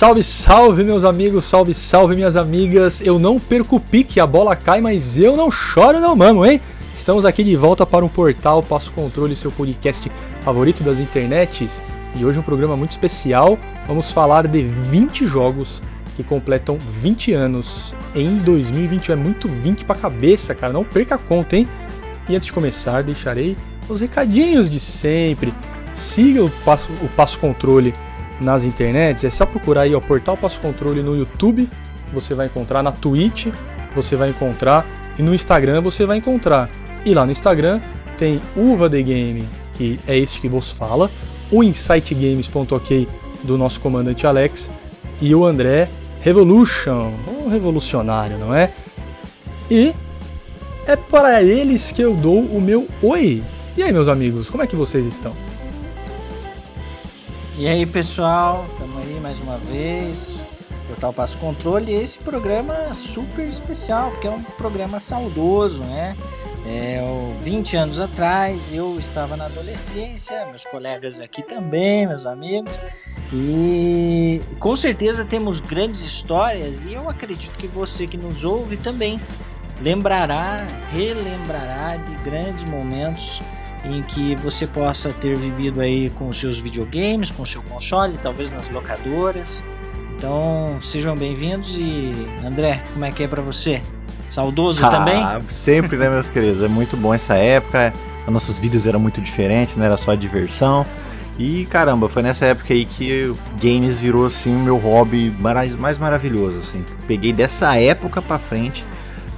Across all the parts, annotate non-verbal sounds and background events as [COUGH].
Salve, salve, meus amigos, salve, salve, minhas amigas. Eu não perco o pique, a bola cai, mas eu não choro, não, mano, hein? Estamos aqui de volta para um portal Passo Controle, seu podcast favorito das internets. E hoje um programa muito especial. Vamos falar de 20 jogos que completam 20 anos em 2021. É muito 20 pra cabeça, cara. Não perca a conta, hein? E antes de começar, deixarei os recadinhos de sempre. Siga o Passo, o Passo Controle nas internets, é só procurar aí o Portal Passo Controle no YouTube, você vai encontrar na Twitch, você vai encontrar e no Instagram você vai encontrar. E lá no Instagram tem Uva The Game, que é este que vos fala, o insightgames.ok do nosso comandante Alex e o André Revolution, um revolucionário, não é? E é para eles que eu dou o meu oi. E aí, meus amigos, como é que vocês estão? E aí pessoal, estamos aí mais uma vez, Portal Passo Controle, e esse programa é super especial, porque é um programa saudoso, né? É, 20 anos atrás eu estava na adolescência, meus colegas aqui também, meus amigos, e com certeza temos grandes histórias e eu acredito que você que nos ouve também lembrará, relembrará de grandes momentos em que você possa ter vivido aí com os seus videogames, com o seu console, talvez nas locadoras. Então, sejam bem-vindos e André, como é que é para você? Saudoso ah, também? Sempre, né, meus queridos? É muito bom essa época. As nossas vidas eram muito diferentes, não era só diversão. E caramba, foi nessa época aí que games virou assim o meu hobby mais, mais maravilhoso, assim. Peguei dessa época para frente.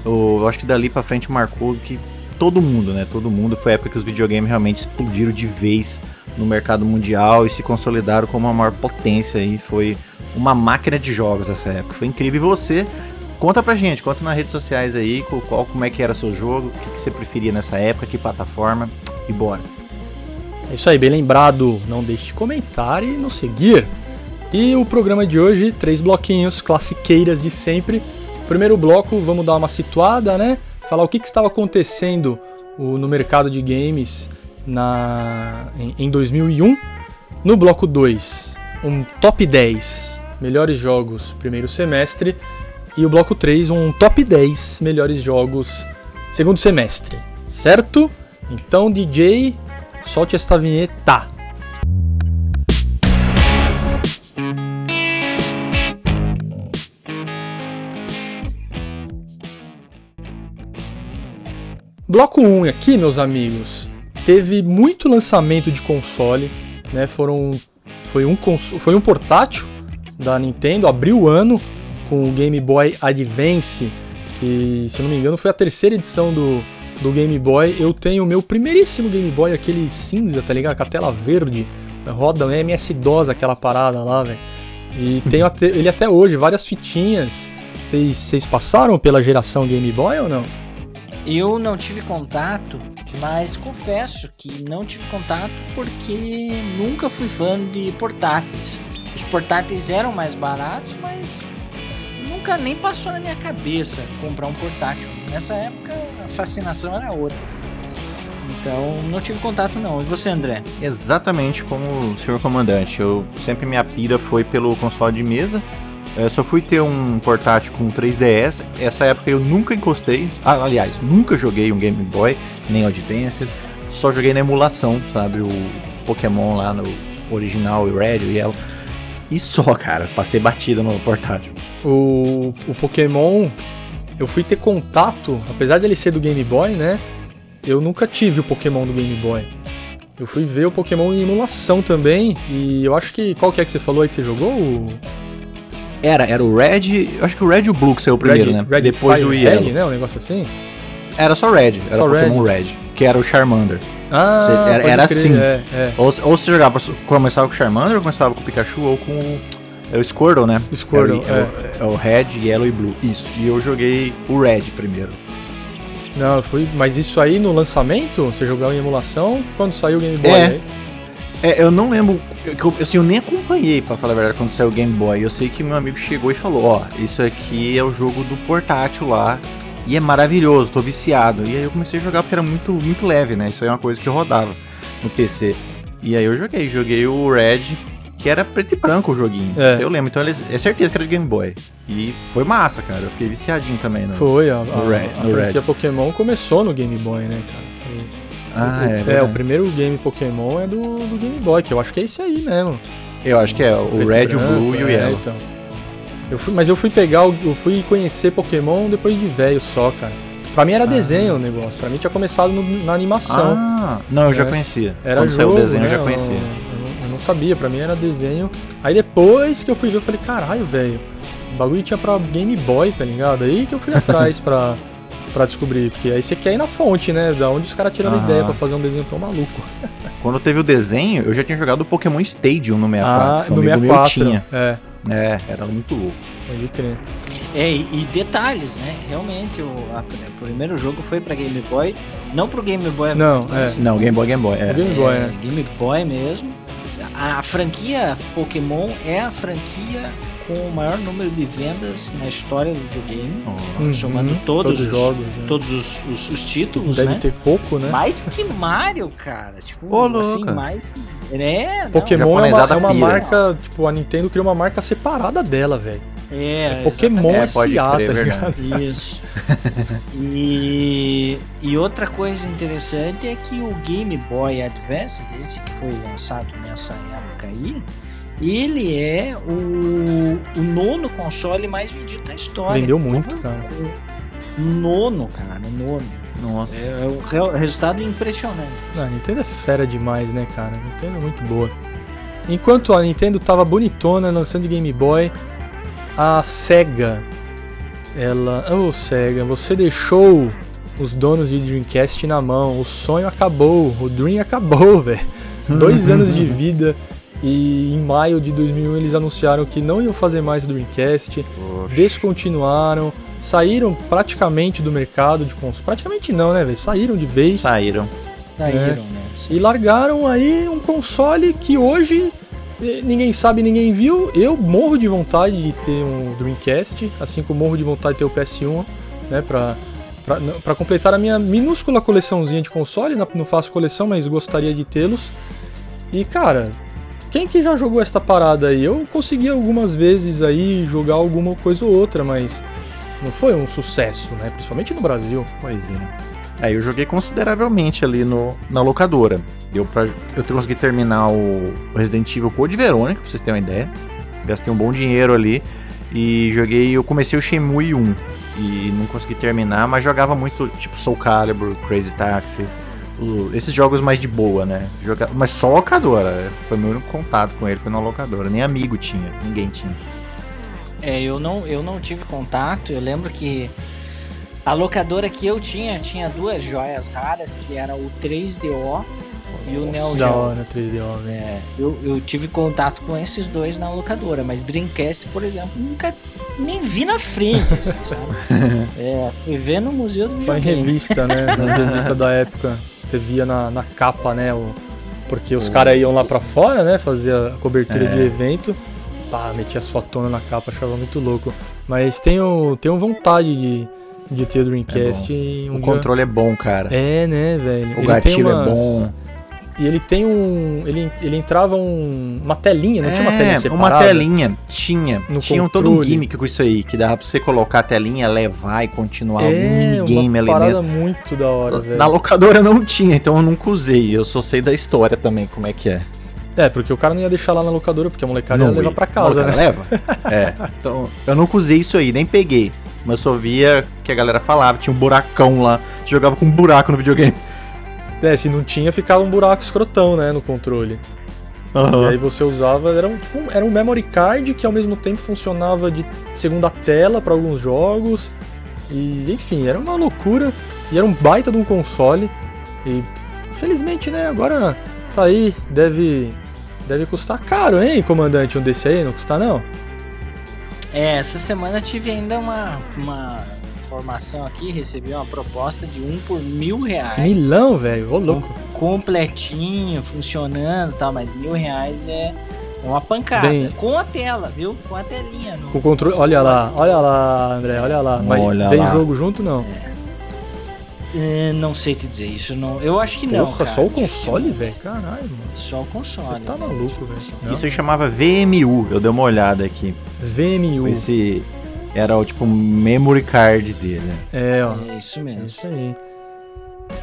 Eu acho que dali para frente marcou que todo mundo, né? Todo mundo. Foi a época que os videogames realmente explodiram de vez no mercado mundial e se consolidaram como a maior potência e foi uma máquina de jogos essa época. Foi incrível. E você, conta pra gente, conta nas redes sociais aí qual, como é que era seu jogo, o que, que você preferia nessa época, que plataforma e bora. É isso aí, bem lembrado. Não deixe de comentar e nos seguir. E o programa de hoje, três bloquinhos classiqueiras de sempre. Primeiro bloco, vamos dar uma situada, né? Falar o que, que estava acontecendo no mercado de games na, em, em 2001. No bloco 2, um top 10 melhores jogos primeiro semestre. E o bloco 3, um top 10 melhores jogos segundo semestre. Certo? Então, DJ, solte esta vinheta. Bloco 1 aqui, meus amigos, teve muito lançamento de console, né? Foram foi um foi um portátil da Nintendo, abriu o ano com o Game Boy Advance, que se eu não me engano foi a terceira edição do, do Game Boy. Eu tenho o meu primeiríssimo Game Boy, aquele cinza, tá ligado? Com a tela verde, roda né? MS-DOS aquela parada lá, velho. E tenho até, ele até hoje, várias fitinhas. Vocês passaram pela geração Game Boy ou não? Eu não tive contato, mas confesso que não tive contato porque nunca fui fã de portáteis. Os portáteis eram mais baratos, mas nunca nem passou na minha cabeça comprar um portátil. Nessa época a fascinação era outra. Então não tive contato não. E você, André? Exatamente como o senhor comandante. Eu sempre minha pira foi pelo console de mesa eu só fui ter um portátil com 3DS. Essa época eu nunca encostei. Ah, aliás, nunca joguei um Game Boy, nem Advance. Só joguei na emulação, sabe? O Pokémon lá no original, o Red, o Yellow. E só, cara, passei batida no portátil. O, o Pokémon, eu fui ter contato, apesar dele ser do Game Boy, né? Eu nunca tive o Pokémon do Game Boy. Eu fui ver o Pokémon em emulação também. E eu acho que. Qual que é que você falou aí que você jogou? O... Era, era o Red. Acho que o Red e o Blue que saiu primeiro, Red, né? Red Depois Fire o Yellow. Red, né? Um negócio assim? Era só Red, era só Pokémon Red. Red. que era o Charmander. Ah, era, era assim. É, é. Ou, ou você jogava, começava com o Charmander, ou começava com o Pikachu, ou com o, é o Squirtle, né? Squirtle, é, é. o, é o Red, Yellow e Blue. Isso. E eu joguei o Red primeiro. Não, eu fui. Mas isso aí no lançamento? Você jogava em emulação quando saiu o Game Boy? É. Aí? É, eu não lembro. Eu, assim, eu nem acompanhei, para falar a verdade, quando saiu o Game Boy. Eu sei que meu amigo chegou e falou: Ó, oh, isso aqui é o jogo do portátil lá. E é maravilhoso, tô viciado. E aí eu comecei a jogar porque era muito, muito leve, né? Isso aí é uma coisa que eu rodava no PC. E aí eu joguei, joguei o Red, que era preto e branco o joguinho. É. Eu lembro. Então é certeza que era de Game Boy. E foi massa, cara. Eu fiquei viciadinho também. No... Foi, a, a, No Red- a no franquia Red. Pokémon começou no Game Boy, né, cara? Ah, o, é, é, o primeiro game Pokémon é do, do Game Boy, que eu acho que é esse aí mesmo. Eu acho que é o Preto Red, branco, o Blue e o é, Yellow. então. Eu fui, mas eu fui pegar, o- eu fui conhecer Pokémon depois de velho só, cara. Pra mim era desenho o negócio, pra mim tinha começado no- na animação. Ah, não, eu já É. conhecia. Era Quando jogo, saiu o desenho, né? eu já conhecia. Eu, não- eu não sabia, pra mim era desenho. Aí depois que eu fui ver, eu falei, caralho, velho, o bagulho tinha pra Game Boy, tá ligado? Aí que eu fui [LAUGHS] atrás pra, pra descobrir. Porque aí você quer ir na fonte, né? Da onde os caras tiraram Aham. ideia pra fazer um desenho tão maluco. [LAUGHS] Quando teve o desenho, eu já tinha jogado o Pokémon Stadium no 64. ah, que um no amigo 64. Meu tinha. É, É, era muito louco. pode crer. É, e, e detalhes, né? Realmente, o, a- o primeiro jogo foi pra Game Boy, não pro Game Boy Não, Advance, Não, Game Boy, Game Boy. É. Game Boy, é, né? Game Boy mesmo. A, a franquia Pokémon é a franquia com o maior número de vendas na história do videogame, Oh. somando Uhum, todos, os os jogos. né? todos os, os- os títulos, Deve né? ter pouco, né? Mais que Mario, cara. Tipo, Ô, assim, louca. mais que. É, não, Pokémon é uma, é uma marca, tipo, a Nintendo criou uma marca separada dela, velho. É, Pokémon É, SA, pode tá crer, é ligado? verdade. Isso. e, e outra coisa interessante é que o Game Boy Advance, esse que foi lançado nessa época aí, ele é o, o nono console mais vendido da história. Vendeu muito, cara. Nono, cara, nono. Nossa. É um re- resultado impressionante. Ah, a Nintendo é fera demais, né, cara? A Nintendo é muito boa. Enquanto a Nintendo tava bonitona lançando Game Boy, a Sega, ela. Ô Sega, você deixou os donos de Dreamcast na mão. O sonho acabou, o Dream acabou, [LAUGHS] velho. Dois anos de [LAUGHS] vida e em maio de 2001 eles anunciaram que não iam fazer mais o Dreamcast, Poxa. descontinuaram, saíram praticamente do mercado de console. Praticamente não, né, velho? Saíram de vez. Saíram. Saíram, É. né? E largaram aí um console que hoje eh, ninguém sabe, ninguém viu. Eu morro de vontade de ter um Dreamcast, assim como morro de vontade de ter o PS1, né, pra, pra, pra completar a minha minúscula coleçãozinha de console. Não faço coleção, mas gostaria de tê-los. E cara, quem que já jogou esta parada aí? Eu consegui algumas vezes aí jogar alguma coisa ou outra, mas não foi um sucesso, né? Principalmente no Brasil. Pois é. Aí eu joguei consideravelmente ali no, na locadora. Deu pra, eu consegui terminar o Resident Evil Code Verônica, pra vocês terem uma ideia. Gastei um bom dinheiro ali. E joguei, eu comecei o Shenmue 1. E não consegui terminar, mas jogava muito, tipo Soul Calibur, Crazy Taxi. Esses jogos mais de boa, né? Joga, mas só locadora. Foi meu único contato com ele, foi na locadora. Nem amigo tinha, ninguém tinha. É, eu não, eu não tive contato. Eu lembro que a locadora que eu tinha tinha duas joias raras, que era o 3DO e o Neo Da Geo. hora, 3DO, velho. É, eu, eu tive contato com esses dois na locadora, mas Dreamcast, por exemplo, nunca nem vi na frente, assim, sabe? [LAUGHS] É, fui ver no museu do Só em videogame. revista, né? [LAUGHS] Nas revistas da época. Você via na, na capa, né? O, porque os caras iam lá pra fora, né? Fazer a cobertura É. de evento. Pá, metia as fotonas na capa, achava muito louco. Mas tenho, tenho vontade de, de ter o Dreamcast e um o dia- controle é bom, cara. É, né, velho? o Ele gatilho tem umas- é bom. E ele tem um. Ele, ele entrava um, uma telinha, não tinha uma telinha É, separada? uma telinha. Tinha. No tinha um, todo um gimmick com isso aí, que dava pra você colocar a telinha, levar e continuar um É, minigame uma ali parada dentro. muito da hora, velho. Na locadora não tinha, então eu nunca usei. Eu só sei da história também, como é que é. É, porque o cara não ia deixar lá na locadora, porque a molecada ia Não levar ia. pra casa, né? Leva? é. Então, eu nunca usei isso aí, nem peguei. Mas só via que a galera falava, tinha um buracão lá. Você jogava com um buraco no videogame. É, se não tinha, ficava um buraco escrotão, né, no controle. E aí você usava, era um, tipo, era um memory card que ao mesmo tempo funcionava de segunda tela para alguns jogos. E enfim, era uma loucura. E era um baita de um console. E infelizmente, né, agora tá aí, deve deve custar caro, hein, comandante, um desse aí, não custa não? É, essa semana eu tive ainda uma, uma informação aqui, recebi uma proposta de um por mil reais. Milão, velho, ô louco. completinho, funcionando e tal, mas mil reais é uma pancada. Bem- Com a tela, viu? Com a telinha. No... Com o controle, olha lá, olha lá, André, olha lá. Mas Olha vem lá. jogo junto não? É, não sei te dizer isso, não. Eu acho que não. Porra, cara, só o console, velho? Caralho, mano. Só o console. Você tá né? maluco, velho. Isso aí chamava VMU, eu dei uma olhada aqui. VMU. Esse era o tipo memory card dele. né? É, ó. É isso É mesmo. isso aí.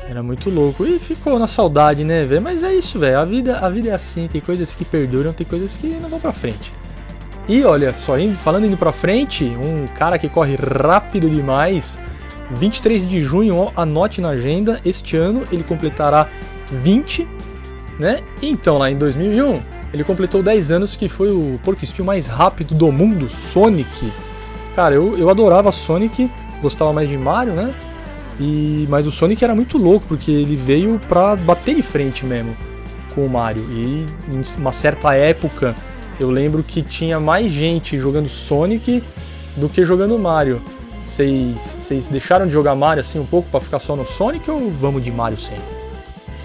Era muito louco. E ficou na saudade, né, velho? Mas é isso, velho. A vida, a vida é assim. Tem coisas que perduram, tem coisas que não vão pra frente. E olha só, indo, falando indo pra frente, um cara que corre rápido demais. 23 de junho, ó, anote na agenda. Este ano ele completará 20, né? Então, lá em 2001, ele completou 10 anos, que foi o porco espinho mais rápido do mundo, Sonic. Cara, eu, eu adorava Sonic, gostava mais de Mario, né? E, mas o Sonic era muito louco, porque ele veio pra bater de frente mesmo com o Mario. E em uma certa época, eu lembro que tinha mais gente jogando Sonic do que jogando Mario. Vocês deixaram de jogar Mario assim um pouco pra ficar só no Sonic ou vamos de Mario sempre?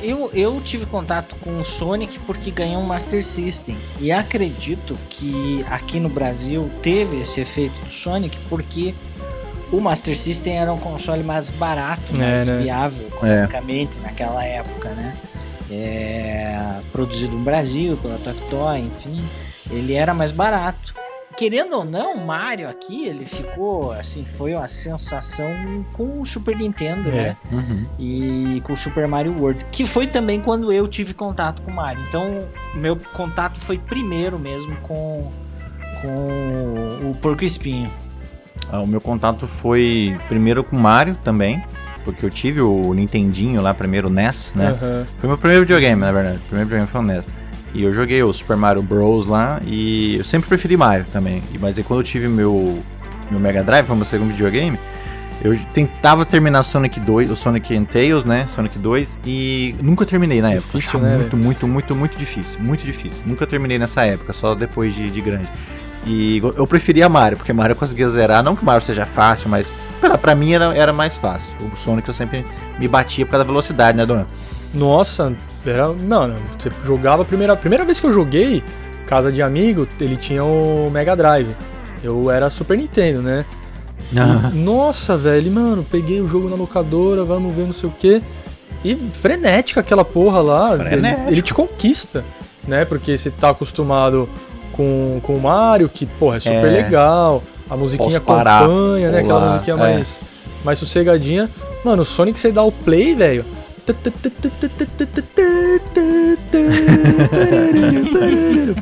Eu, eu tive contato com o Sonic porque ganhou um Master System. E acredito que aqui no Brasil teve esse efeito do Sonic porque o Master System era um console mais barato, É, mais né? viável economicamente naquela época, né? É, produzido no Brasil pela Tectoy, enfim, ele era mais barato. Querendo ou não, o Mario aqui, ele ficou assim, foi uma sensação com o Super Nintendo, É. né? e com o Super Mario World, que foi também quando eu tive contato com o Mario. Então, meu contato foi primeiro mesmo com, com o Porco Espinho. Ah, o meu contato foi primeiro com Mario também, porque eu tive o Nintendinho lá primeiro, o NES, né? Aham. Foi meu primeiro videogame, na verdade. O primeiro videogame foi o NES. E eu joguei o Super Mario Bros. lá e eu sempre preferi Mario também. Mas aí quando eu tive meu, meu Mega Drive, foi meu segundo videogame, eu tentava terminar Sonic 2, o Sonic and Tails, né? Sonic 2, e nunca terminei na época. Difícil, Achava né, Muito, muito, muito, muito difícil. Muito difícil. Nunca terminei nessa época, só depois de, de grande. E eu preferia Mario, porque Mario eu conseguia zerar. Não que Mario seja fácil, mas pra, pra mim era, era mais fácil. O Sonic eu sempre me batia por causa da velocidade, né, dona? Nossa, era. Mano, você jogava a primeira. Primeira vez que eu joguei, casa de amigo, ele tinha o Mega Drive. Eu era Super Nintendo, né? E, [LAUGHS] nossa, velho, mano, peguei o jogo na locadora, vamos ver não sei o quê. E frenética aquela porra lá. Ele, ele te conquista, né? Porque você tá acostumado com, com o Mario, que, porra, é super É. legal. A musiquinha Posso parar, acompanha, né? Aquela musiquinha é. mais, mais sossegadinha. Mano, o Sonic você dá o play, velho.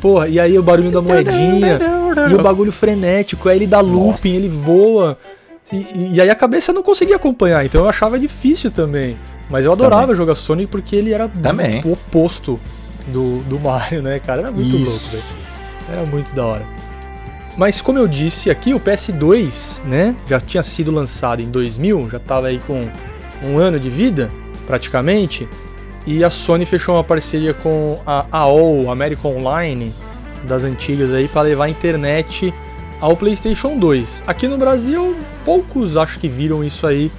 Porra, e aí o barulho da moedinha. E o bagulho frenético, aí ele dá looping, ele voa. E, e aí a cabeça não conseguia acompanhar, então eu achava difícil também. Mas eu adorava jogar Sonic porque ele era Também. o oposto do, do Mario, né, cara? Era muito Isso. louco, velho. Era muito da hora. Mas como eu disse aqui, o PS2, né, já tinha sido lançado em 2000, já tava aí com um ano de vida, praticamente. E a Sony fechou uma parceria com a AOL, American Online, das antigas aí, para levar a internet ao PlayStation 2. Aqui no Brasil, poucos acho que viram isso aí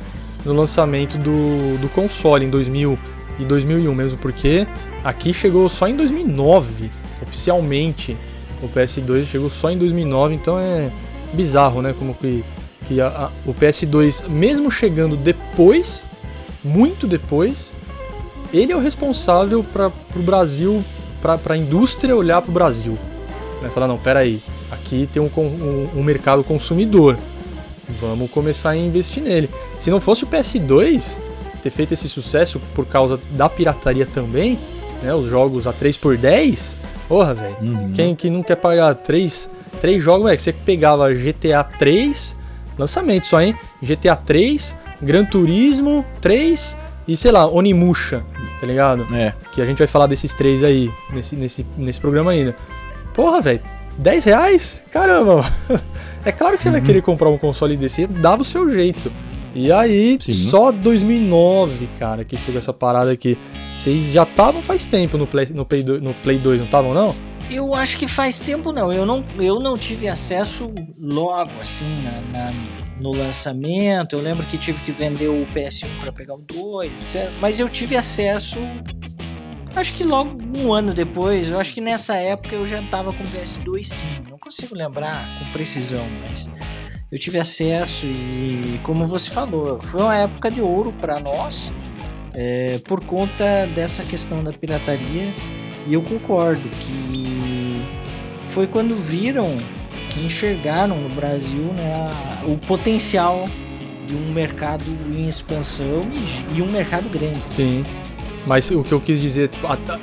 no lançamento do, do console em 2000 e 2001 mesmo, porque aqui chegou só em 2009, oficialmente. O PS2 chegou só em 2009, então é bizarro, né? Como que, que a- a- o PS2, mesmo chegando depois, muito depois, ele é o responsável para o Brasil, para a indústria olhar para o Brasil. Né? Falar, não, peraí, aqui tem um, um, um mercado consumidor, vamos começar a investir nele. Se não fosse o PS2 ter feito esse sucesso por causa da pirataria também, né? Os jogos a 3x10, porra, velho. Uhum. Quem que não quer pagar 3, três jogos, é que você pegava GTA 3, lançamento só, hein? GTA 3, Gran Turismo 3 e sei lá, Onimusha, tá ligado? É. Que a gente vai falar desses três aí, nesse, nesse, nesse programa ainda. Porra, velho, 10 reais? Caramba! [LAUGHS] É claro que você vai querer comprar um console desse, dava o seu jeito. E aí, Sim. só 2009, cara, que chegou essa parada aqui. Vocês já estavam faz tempo no Play, no Play 2, no Play 2 não estavam, não? Eu acho que faz tempo não. Eu não, eu não tive acesso logo assim na, na- no lançamento. Eu lembro que tive que vender o PS1 para pegar o 2, etc. Mas eu tive acesso. Acho que logo um ano depois. Eu acho que nessa época eu já tava com o PS2 sim. Não consigo lembrar com precisão, mas eu tive acesso e, como você falou, foi uma época de ouro para nós é, por conta dessa questão da pirataria. E eu concordo que foi quando viram, que enxergaram no Brasil né, o potencial de um mercado em expansão e, e um mercado grande. Sim. Mas o que eu quis dizer,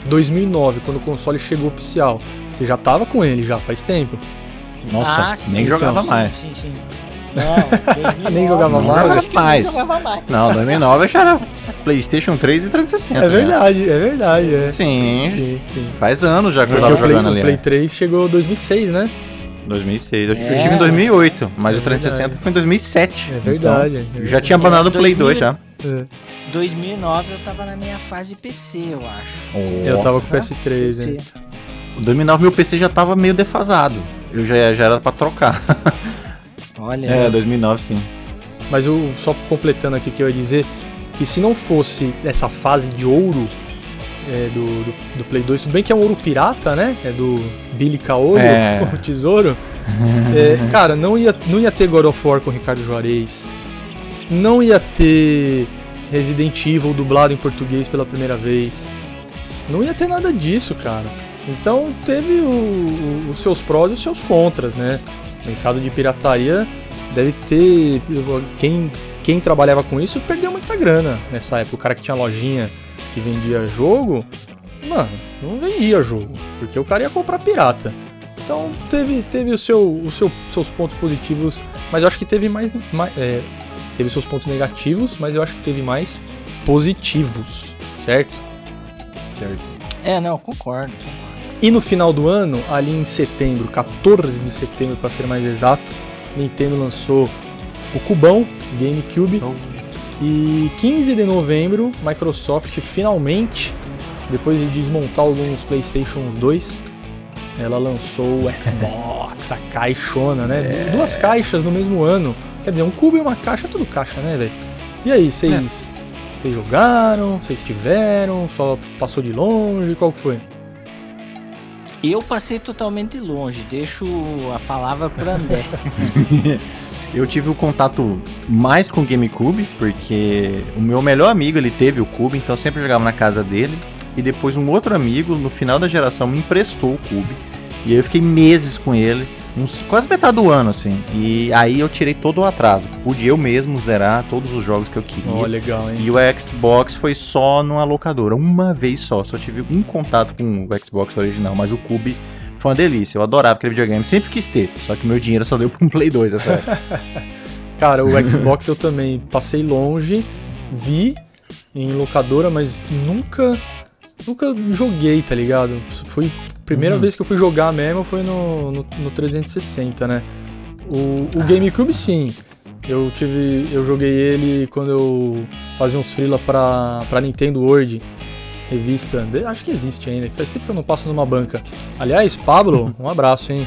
2009, quando o console chegou oficial, você já tava com ele já faz tempo. Nossa, ah, sim, nem jogava então, mais. Sim, sim. Não, nem jogava mais. Não, mais. jogava mais. Não, 2009 já era PlayStation 3 e 360. É verdade, né? é verdade. É. Sim, sim, sim, faz anos já que é, eu tava jogando Play, ali. O Play 3 né? chegou em 2006, né? 2006. Eu, é, tive em 2008, mas é o 360 foi em 2007. É verdade. Então, já tinha abandonado o Play 2 já. É. 2009 eu tava na minha fase PC, eu acho. Oh. Eu tava com o PS3, PC. né? 2009 meu PC já tava meio defasado. Eu já, já era pra trocar. Olha. É, 2009 sim. Mas o, só completando aqui que eu ia dizer que se não fosse essa fase de ouro é, do, do, do, Play 2, tudo bem que é um ouro pirata, né? É do Billy Caolho, é. [LAUGHS] o tesouro. é, cara, não ia, não ia ter God of War com o Ricardo Juarez. Não ia ter Resident Evil dublado em português pela primeira vez. Não ia ter nada disso, cara. Então teve o, o, os seus prós e os seus contras, né? Mercado de pirataria deve ter. Quem, quem trabalhava com isso perdeu muita grana nessa época. O cara que tinha lojinha que vendia jogo, mano, não vendia jogo, porque o cara ia comprar pirata. Então teve, teve o seu, o seu, seus pontos positivos, mas eu acho que teve mais. mais é, teve seus pontos negativos, mas eu acho que teve mais positivos, certo? Certo. É, não, concordo, concordo. E no final do ano, ali em setembro, 14 de setembro para ser mais exato, Nintendo lançou o Cubão GameCube. E 15 de novembro, Microsoft finalmente, depois de desmontar alguns PlayStation 2, ela lançou o Xbox, a caixona, né? É. Duas caixas no mesmo ano. Quer dizer, um cubo e uma caixa, tudo caixa, né, velho? E aí, vocês é. jogaram? Vocês tiveram? Só passou de longe? Qual que foi? Eu passei totalmente longe, deixo a palavra para André. [LAUGHS] eu tive o contato mais com o GameCube, porque o meu melhor amigo ele teve o Cube, então eu sempre jogava na casa dele. E depois um outro amigo, no final da geração, me emprestou o Cube. E eu fiquei meses com ele uns quase metade do ano, assim. E aí eu tirei todo o atraso. Pude eu mesmo zerar todos os jogos que eu queria. Oh, legal, hein? E o Xbox foi só numa locadora, uma vez só. Só tive um contato com o Xbox original, mas o Cube foi uma delícia. Eu adorava aquele videogame, sempre quis ter. Só que meu dinheiro só deu para um Play 2 essa época. [LAUGHS] Cara, o Xbox eu também passei longe, vi em locadora, mas nunca nunca joguei, tá ligado? Foi primeira uhum. vez que eu fui jogar mesmo foi no, no, no 360, né? O, o ah. GameCube sim. Eu tive. Eu joguei ele quando eu fazia uns freela pra, pra Nintendo World. Revista. Acho que existe ainda. Faz tempo que eu não passo numa banca. Aliás, Pablo, [LAUGHS] um abraço, hein?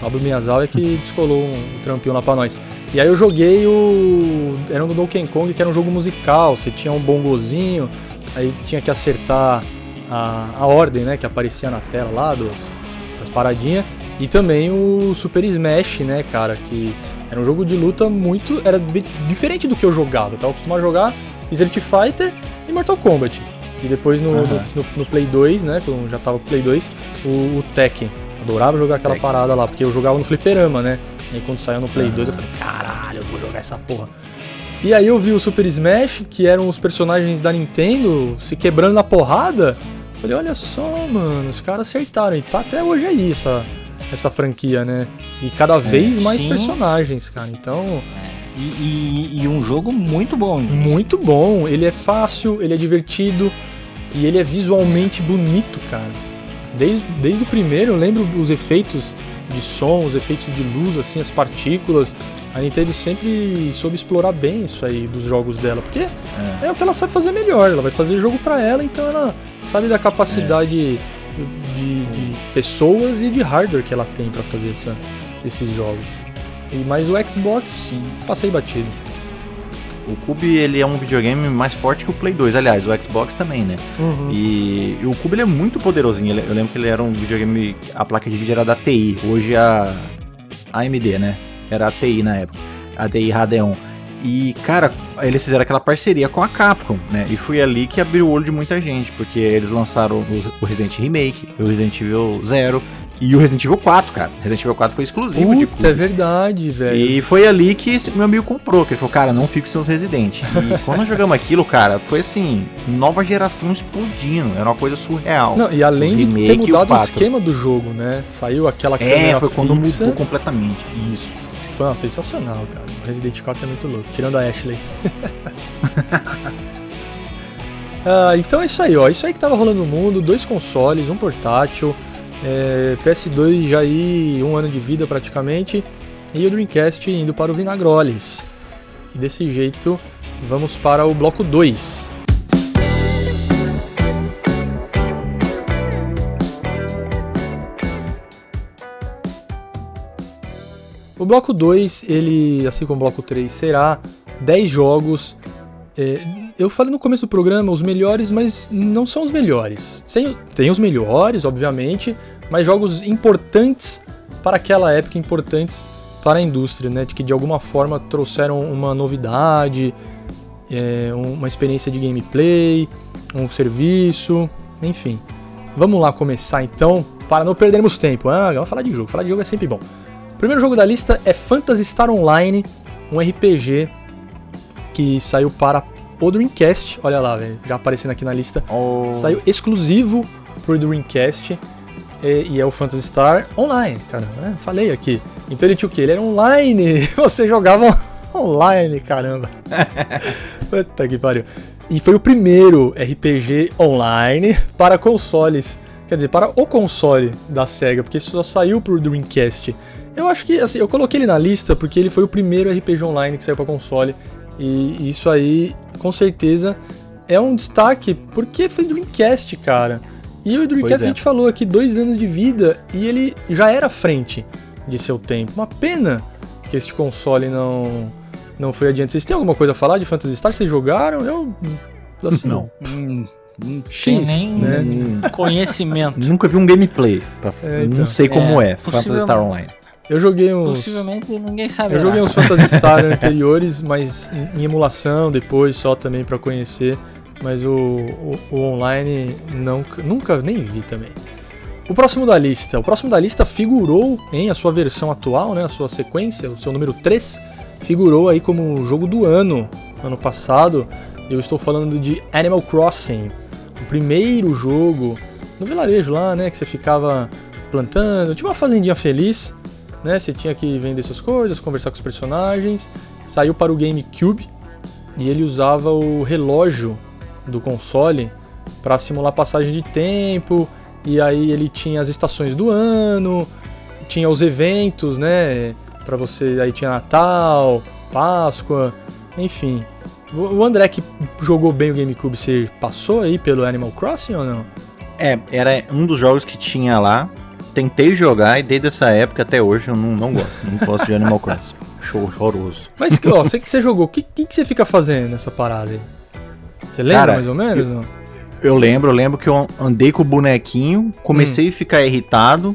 Pablo Miyazawa é que [LAUGHS] descolou um, trampinho lá pra nós. E aí eu joguei o. Era um do Donkey Kong, que era um jogo musical. Você tinha um bongozinho, aí tinha que acertar a, a ordem, né, que aparecia na tela lá dos, das paradinhas. E também o Super Smash, né, cara, que era um jogo de luta muito. Era diferente do que eu jogava. Eu tava acostumado a jogar Street Fighter e Mortal Kombat. E depois no, uhum. no, no, no, Play 2, né, eu já tava Play 2, o, o Tekken. Adorava jogar aquela Tekken. parada lá, porque eu jogava no fliperama, né? E aí quando saiu no Play uhum. 2 eu falei, caralho, eu vou jogar essa porra. E aí eu vi o Super Smash, que eram os personagens da Nintendo se quebrando na porrada. Falei, olha só, mano, os caras acertaram. E tá até hoje aí essa, essa franquia, né? E cada é, vez mais sim. personagens, cara. Então. É. E, e, e, um jogo muito bom. Muito bom. Ele é fácil, ele é divertido e ele é visualmente bonito, cara. Desde, desde o primeiro, eu lembro os efeitos de som, os efeitos de luz, assim, as partículas. A Nintendo sempre soube explorar bem isso aí dos jogos dela, porque é. é o que ela sabe fazer melhor. Ela vai fazer jogo para ela, então ela sabe da capacidade é. de, de, pessoas e de hardware que ela tem para fazer essa, esses jogos. E mais o Xbox, sim, passei batido. O Cube ele é um videogame mais forte que o Play 2, aliás, o Xbox também, né? Uhum. E, e, o Cube ele é muito poderosinho. eu lembro que ele era um videogame, a placa de vídeo era da TI, hoje é a AMD, né? Era a TI na época. ADI Radeon. E, cara, eles fizeram aquela parceria com a Capcom, né? E foi ali que abriu o olho de muita gente, porque eles lançaram o Resident Remake, o Resident Evil Zero, e o Resident Evil 4, cara. Resident Evil 4 foi exclusivo Puta, de Clube. é verdade, velho. E foi ali que esse meu amigo comprou, que ele falou, cara, não fico sem os Resident. E [LAUGHS] quando nós jogamos aquilo, cara, foi assim, nova geração explodindo, era uma coisa surreal. Não, e além Os de ter remake o mudado o, 4. esquema do jogo, né? Saiu aquela É, foi quando fixa. mudou completamente. Isso. Não, sensacional, cara. Resident 4 é muito louco, tirando a Ashley. [LAUGHS] Ah, então é isso aí, ó. Isso aí que tava rolando no mundo, dois consoles, um portátil, é, PS2 já aí um ano de vida praticamente, e o Dreamcast indo para o Vinagroles. E desse jeito, vamos para o bloco 2. O bloco 2, ele, assim como o bloco 3, será 10 jogos. É, eu falei no começo do programa os melhores, mas não são os melhores. Tem, tem os melhores, obviamente, mas jogos importantes para aquela época, importantes para a indústria, né? Que de alguma forma trouxeram uma novidade, é, uma experiência de gameplay, um serviço, enfim. Vamos lá começar então, para não perdermos tempo. Ah, vamos falar de jogo, falar de jogo é sempre bom. O primeiro jogo da lista é Phantasy Star Online, um RPG que saiu para o Dreamcast. Olha lá, velho, já aparecendo aqui na lista. Oh, Saiu exclusivo pro Dreamcast e, e é o Phantasy Star Online, cara. né? Falei aqui. Então ele tinha o quê? Ele era online. [LAUGHS] Você jogava online, caramba. [LAUGHS] Puta que pariu. E foi o primeiro RPG online para consoles. Quer dizer, para o console da SEGA, porque isso só saiu pro Dreamcast. Eu acho que, assim, eu coloquei ele na lista porque ele foi o primeiro RPG online que saiu para console. E isso aí, com certeza, é um destaque porque foi Dreamcast, cara. E o Dreamcast é. a gente falou aqui, dois anos de vida e ele já era à frente de seu tempo. Uma pena que este console não, não foi adiante. Vocês têm alguma coisa a falar de Phantasy Star? Vocês jogaram? Eu. Assim, Não. Hum, não X, nem né? conhecimento. Nunca vi um gameplay. pra- É, então. Não sei como É, é, Phantasy Star Online. Eu joguei uns. Possivelmente ninguém sabe. Eu joguei uns Phantasy Star [LAUGHS] anteriores, mas em em emulação depois, só também pra conhecer. Mas o, o, o online não, nunca nem vi também. O próximo da lista. O próximo da lista figurou em a sua versão atual, né? A sua sequência, o seu número 3, figurou aí como jogo do ano, ano passado. Eu estou falando de Animal Crossing. O primeiro jogo no vilarejo lá, né? Que você ficava plantando. Tinha uma fazendinha feliz né? Você tinha que vender suas coisas, conversar com os personagens. Saiu para o GameCube e ele usava o relógio do console para simular passagem de tempo. E aí ele tinha as estações do ano, tinha os eventos, né? Para você, aí tinha Natal, Páscoa, enfim. O André que jogou bem o GameCube, você passou aí pelo Animal Crossing ou não? É, era um dos jogos que tinha lá. Tentei jogar e desde essa época até hoje eu não, não gosto. Não gosto de Animal Crossing. [LAUGHS] Show horroroso. Mas, ó, você que você jogou, o que, que, que você fica fazendo nessa parada aí? Você lembra Cara, mais ou menos? não? Eu lembro, eu lembro que eu andei com o bonequinho, comecei a ficar irritado,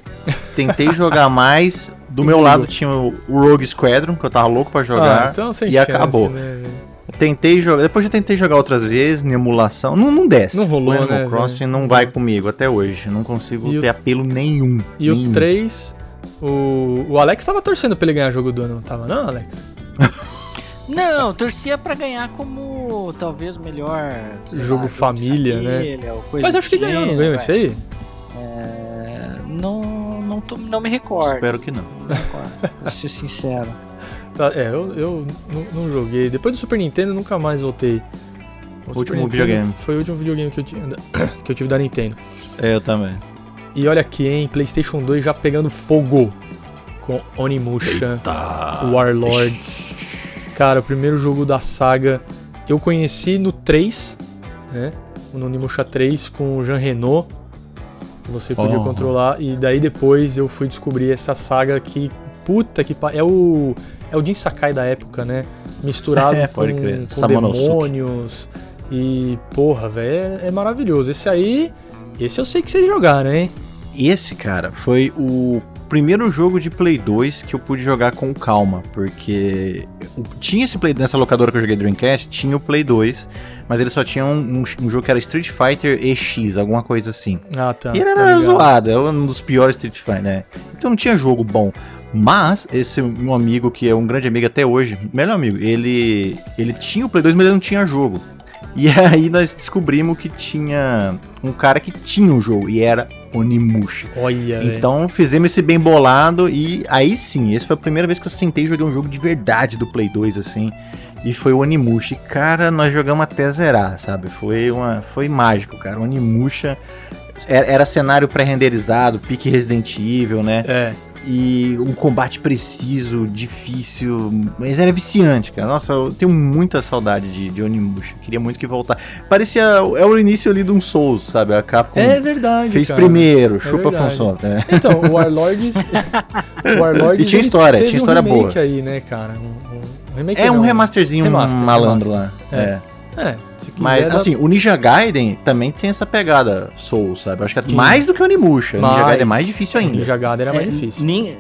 tentei [LAUGHS] jogar mais. Do meu lado tinha o Rogue Squadron, que eu tava louco pra jogar. Ah, então sem e chance, acabou. né, velho? Tentei jogar, depois eu tentei jogar outras vezes, em emulação. Não, não desce. Não rolou, o Animal né, Crossing velho? não vai comigo até hoje. Não consigo E o- ter apelo nenhum. E nenhum. o 3, o, o Alex tava torcendo pra ele ganhar jogo do ano, não tava não, Alex? [LAUGHS] Não, eu torcia pra ganhar como talvez o melhor Jogo lá, família, né? família, coisa Mas acho que ganhou, não ganhou isso aí? É, não, não, tô- não me recordo. Espero que não. Não me recordo, pra ser sincero. Tá, é, eu, eu não, não joguei. Depois do Super Nintendo, nunca mais voltei. O Último Super Nintendo videogame. Foi o último videogame que eu, tinha, [COUGHS] que eu tive da Nintendo. É, eu também. E olha aqui, hein, PlayStation 2 já pegando fogo com Onimusha. Warlords. Cara, o primeiro jogo da saga eu conheci no 3, né? No Onimusha 3 com o Jean Renault. Você podia Oh. controlar. E daí depois eu fui descobrir essa saga que. Puta que pariu. É o. É o Jin Sakai da época, né? Misturado [LAUGHS] É, com, com demônios. E, porra, velho, é, é maravilhoso. Esse aí. Esse eu sei que vocês jogaram, hein? Esse, cara, foi o primeiro jogo de Play 2 que eu pude jogar com calma, porque tinha esse Play nessa locadora que eu joguei Dreamcast, tinha o Play 2, mas ele só tinha um, um- um jogo que era Street Fighter EX, alguma coisa assim. Ah, tá. e ele tá era ligado. zoado, é um dos piores Street Fighter, né? Então não tinha jogo bom. Mas esse meu amigo, que é um grande amigo até hoje, melhor amigo, ele, ele tinha o Play 2, mas ele não tinha jogo. E [LAUGHS] aí nós descobrimos que tinha um cara que tinha um jogo, e era Onimusha. Olha. Então fizemos esse bem bolado e aí sim, essa foi a primeira vez que eu sentei e joguei um jogo de verdade do Play 2, assim. E foi o Onimusha. E, cara, nós jogamos até zerar, sabe? Foi, uma, foi mágico, cara. O Onimusha era, era cenário pré-renderizado, pique Resident Evil, né? É. E um combate preciso, difícil, mas era viciante, cara. Nossa, eu tenho muita saudade de, de Onimusha. Queria muito que voltar. Parecia é o início ali de um Souls, sabe? A Capcom É verdade, fez cara. primeiro, chupa verdade. Função, né? Então, o Warlords. [LAUGHS] o Warlords E tinha história, tinha um história remake boa. aí, né, cara? Um, um- um É um não, remasterzinho Remaster, malandro remaster. lá. É. É, quiser, Mas, dá- assim, o Ninja Gaiden também tem essa pegada Souls, sabe? Eu Acho que é Sim. mais do que o Onimusha. O Ninja Mais. Gaiden é mais difícil o ainda. Ninja Gaiden era mais É, difícil. Nin-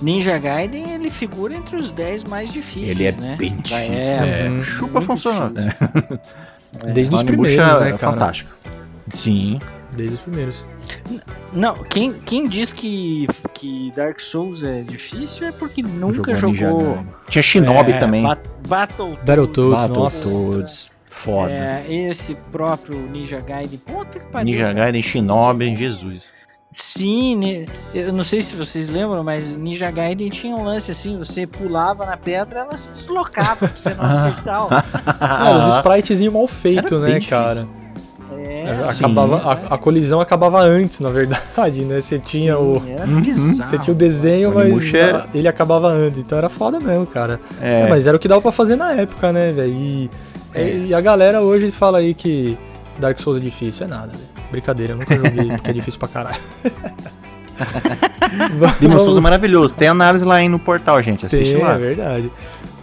Ninja Gaiden, ele figura entre os 10 mais difíceis, Ele é né? bem difícil. época. É. Muito Chupa Função. difícil. [LAUGHS] Desde os O primeiros, né, é cara? fantástico. Sim. Desde os primeiros. Não, quem, quem diz que, que Dark Souls é difícil é porque nunca Jogou jogou. Tinha Shinobi é, também. Bat- Battle Battletoads, nossa. Battletoads. Foda. É, esse próprio Ninja Gaiden. Puta que pariu. Ninja Gaiden, Shinobi, Jesus. Sim, ne- eu não sei se vocês lembram, mas Ninja Gaiden tinha um lance assim: você pulava na pedra, ela se deslocava pra você não acertar. ó. Cara, [LAUGHS] os spritezinhos mal feitos, Era né, bem difícil. cara? É, acabava, sim, a, a colisão acabava antes, na verdade, né? Você tinha sim, o. Bizarro. Você tinha o desenho, mas ele acabava antes. Então era foda mesmo, cara. É. É, mas era o que dava pra fazer na época, né, velho? E, e a galera hoje fala aí que Dark Souls é difícil. É nada, velho. Brincadeira, eu nunca joguei [LAUGHS] porque é difícil pra caralho. [LAUGHS] Demon Souls é maravilhoso. Tem análise lá aí no portal, gente. Assiste Tem, lá. é verdade.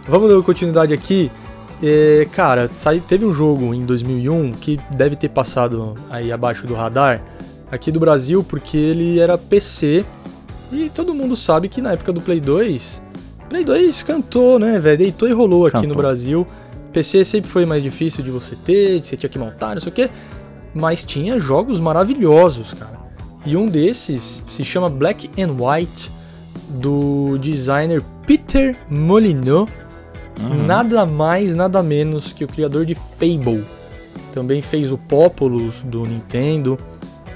Vamos dar continuidade aqui. É, cara, teve um jogo em 2001 que deve ter passado aí abaixo do radar aqui do Brasil, porque ele era PC e todo mundo sabe que na época do Play 2, Play 2 cantou, né, velho? Deitou e rolou aqui no Cantou. Brasil. PC sempre foi mais difícil de você ter, que você tinha que montar, não sei o quê, mas tinha jogos maravilhosos, cara. E um desses se chama Black and White, do designer Peter Molyneux, Uhum. nada mais, nada menos que o criador de Fable. Também fez o Populous do Nintendo,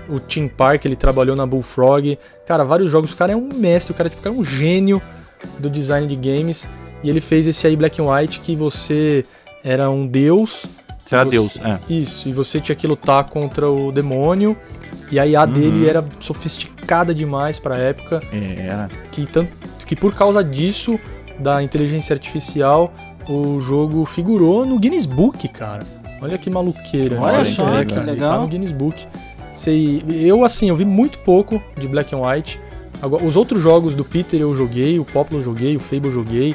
o Team Park, ele trabalhou na Bullfrog. Cara, vários jogos, o cara é um mestre, o cara, tipo, é um gênio do design de games. E ele fez esse aí Black and White que você era um deus. Será Você- Deus. É. Isso, e você tinha que lutar contra o demônio. E a IA Uhum. dele era sofisticada demais pra época É, era. que, tanto, que por causa disso, da inteligência artificial, o jogo figurou no Guinness Book, cara. Olha que maluqueira. Olha né, só, que Ele legal. Tá no Guinness Book. Sei, eu, assim, eu vi muito pouco de Black and White. Agora, os outros jogos do Peter eu joguei, o Poplar eu joguei, o Fable eu joguei.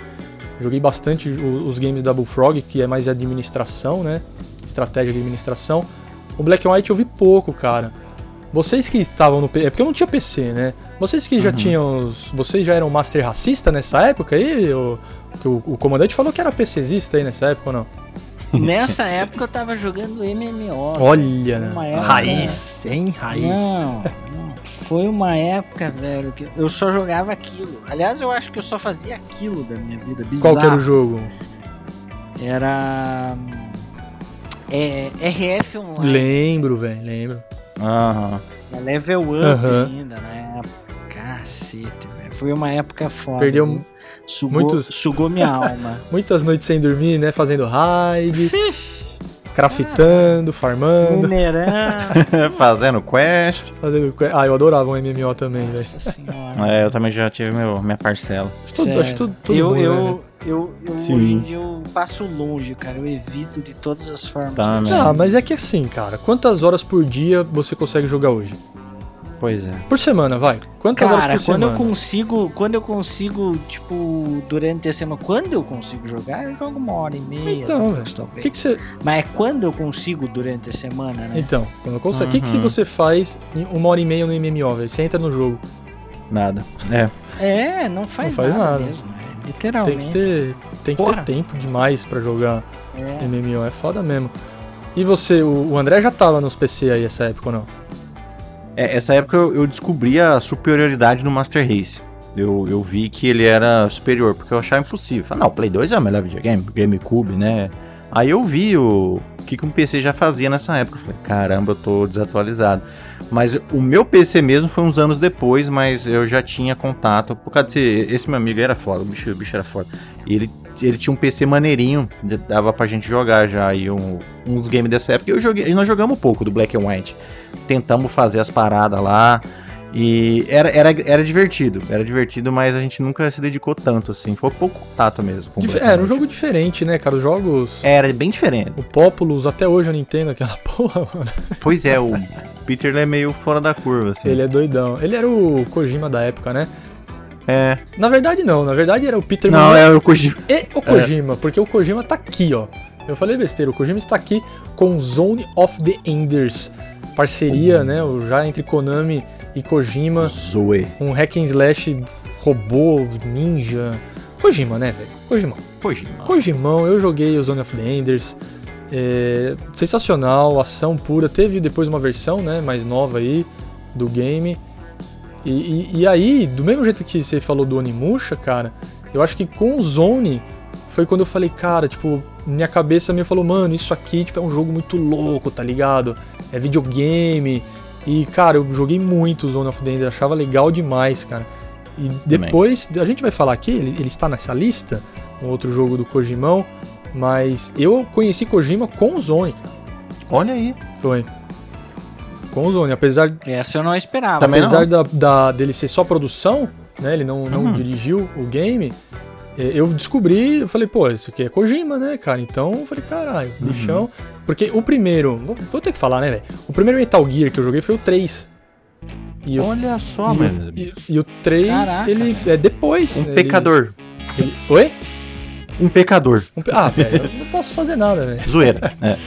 Joguei bastante os games da Bullfrog, que é mais de administração, né? Estratégia de administração. O Black and White eu vi pouco, cara. Vocês que estavam no PC. É porque eu não tinha PC, né? Vocês que já Uhum. tinham. os- Vocês já eram master racista nessa época aí? O, o, o comandante falou que era PCzista aí nessa época ou não? [LAUGHS] Nessa época eu tava jogando MMO. Olha, Uma né? época- raiz, hein? Raiz. Não, [LAUGHS] não. Foi uma época, velho, que eu só jogava aquilo. Aliás, eu acho que eu só fazia aquilo da minha vida. Bizarro. Qual que era o jogo? Era. É, RF Online. Lembro, velho, lembro. Aham. Na Level Up Aham. ainda, né? Cacete, velho. Foi uma época foda. Perdeu? Sugou, muitos- sugou minha alma. [LAUGHS] Muitas noites sem dormir, né? Fazendo raid, craftando, farmando, Minerando. [LAUGHS] Fazendo quest. fazendo. que- Ah, eu adorava um MMO também, velho. Nossa senhora. É, eu também já tive meu, minha parcela. Tudo- acho que tudo- todo eu, mundo, eu, né? eu, eu, Sim. hoje em dia eu passo longe, cara. Eu evito de todas as formas. Tá, né? Ah, mas é que assim, cara, quantas horas por dia você consegue jogar hoje? Pois é. Por semana, vai. Quantas horas Cara, por quando semana? eu consigo, quando eu consigo, tipo, durante a semana, quando eu consigo jogar, eu jogo uma hora e meia. Então, velho. que, que você. Mas é quando eu consigo durante a semana, né? Então, quando eu consigo. O que, que se Uhum. você faz em uma hora e meia no MMO, velho? Você entra no jogo. Nada. É. É, não faz, Não faz nada, nada. mesmo. é. literalmente. Tem que ter, tem que ter tempo demais para jogar é. MMO, é foda mesmo. E você, o, o André já tava nos PC aí essa época ou não? É, essa época eu, eu descobri a superioridade no Master Race. Eu, eu vi que ele era superior, porque eu achava impossível. Falei, não, o Play 2 é o melhor videogame, GameCube, né? Aí eu vi o, o que, que um PC já fazia nessa época. falei, caramba, eu tô desatualizado. Mas o meu PC mesmo foi uns anos depois, mas eu já tinha contato. Por causa desse. Esse meu amigo era foda, o bicho, o bicho era foda. E ele, ele tinha um PC maneirinho, dava pra gente jogar já aí um, uns games dessa época. Eu joguei, e nós jogamos um pouco do Black and White. Tentamos fazer as paradas lá. E era, era, era divertido, era divertido, mas a gente nunca se dedicou tanto, assim. Foi pouco contato mesmo. Era um jogo diferente, né, cara? Os jogos. Era bem diferente. O Populous, até hoje eu não entendo aquela [LAUGHS] porra, mano. Pois é, o Peter é meio fora da curva, assim. Ele é doidão. Ele era o Kojima da época, né? É. Na verdade, não. Na verdade, era o Peter Não, é o Kojima. E o Kojima, é. porque o Kojima tá aqui, ó. Eu falei besteira, o Kojima está aqui com Zone of the Enders. Parceria, uhum. né? Já entre Konami e Kojima. Zoe. Um hack and slash robô, ninja. Kojima, né, velho? Kojima. Kojima. Kojimão, eu joguei o Zone of the Enders. É, sensacional, ação pura. Teve depois uma versão né, mais nova aí do game. E, e, e, aí, do mesmo jeito que você falou do Onimusha, cara, eu acho que com o Zone foi quando eu falei, cara, tipo, minha cabeça me falou, mano, isso aqui tipo, é um jogo muito louco, tá ligado? É videogame. E, cara, eu joguei muito Zone of the End, achava legal demais, cara. E depois, Também. a gente vai falar aqui, ele, ele está nessa lista, um outro jogo do Kojimão, mas eu conheci Kojima com o Zone, cara. Olha aí. Foi. Com o Zone, apesar... Essa eu não esperava. Apesar da, da, dele ser só produção, né, ele não, não uhum. dirigiu o game, eu descobri, eu falei, pô, isso aqui é Kojima, né, cara? Então eu falei, caralho, uhum. bichão. Porque o primeiro, vou, vou ter que falar, né, velho? O primeiro Metal Gear que eu joguei foi o 3. E Olha só, e mano. E, e, o 3, Caraca, ele é depois. Um né, pecador. Ele, oi? Um pecador. Um pe... Ah, velho, eu não posso fazer nada, velho. Zoeira, [LAUGHS] é.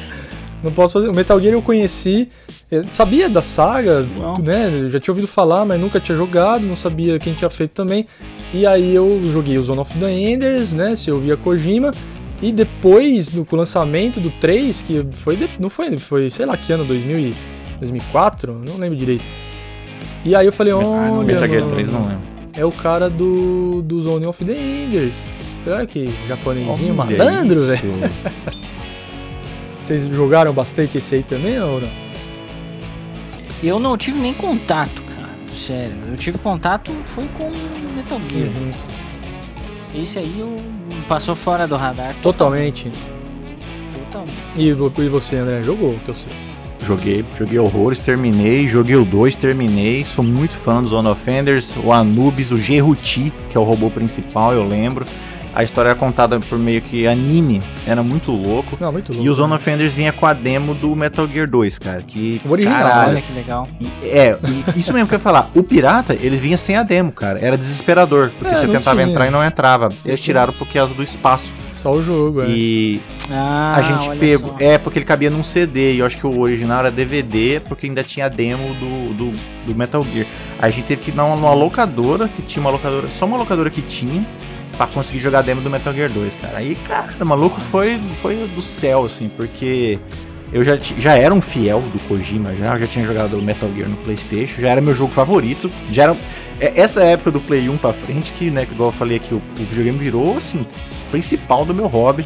Não posso fazer. O Metal Gear eu conheci, eu sabia da saga, não. né? Eu já tinha ouvido falar, mas nunca tinha jogado, não sabia quem tinha feito também. E aí eu joguei o Zone of the Enders, né? Se eu via Kojima. E depois, no lançamento do 3, que foi. De, não foi, foi, sei lá que ano, 2000 e, 2004? Não lembro direito. E aí eu falei, olha. Ah, no Metal Gear 3 não lembro. É o cara do, do Zone of the Enders. Olha que japonesinho malandro, velho. [LAUGHS] Vocês jogaram bastante esse aí também ou não? Eu não tive nem contato, cara. Sério. Eu tive contato foi com Metal Gear. Uhum. Esse aí eu passou fora do radar. Totalmente. Totalmente. E, e você, André, jogou, que eu sei. Joguei, joguei horrores, terminei, joguei o 2, terminei. Sou muito fã dos Zone Offenders, o Anubis, o Geruti, que é o robô principal, eu lembro. A história era contada por meio que anime, era muito louco. Não, muito louco. E o Zone of Enders vinha com a demo do Metal Gear 2, cara. Que, o original, caralho, olha que legal. E, é, e isso mesmo que eu ia falar. O Pirata, ele vinha sem a demo, cara. Era desesperador, porque é, você tentava tinha. entrar e não entrava. Eles tiraram por causa do espaço. Só o jogo, é. E ah, a gente pegou. Só. É, porque ele cabia num CD. E eu acho que o original era DVD, porque ainda tinha a demo do, do, do Metal Gear. A gente teve que ir numa, numa locadora, que tinha uma locadora, só uma locadora que tinha para conseguir jogar demo do Metal Gear 2, cara. Aí, cara, o maluco foi, foi do céu, assim, porque eu já, já era um fiel do Kojima, já, eu já tinha jogado o Metal Gear no Playstation, já era meu jogo favorito, já era... É, essa época do Play 1 pra frente, que, né, que igual eu falei aqui, o, o videogame virou, assim, principal do meu hobby,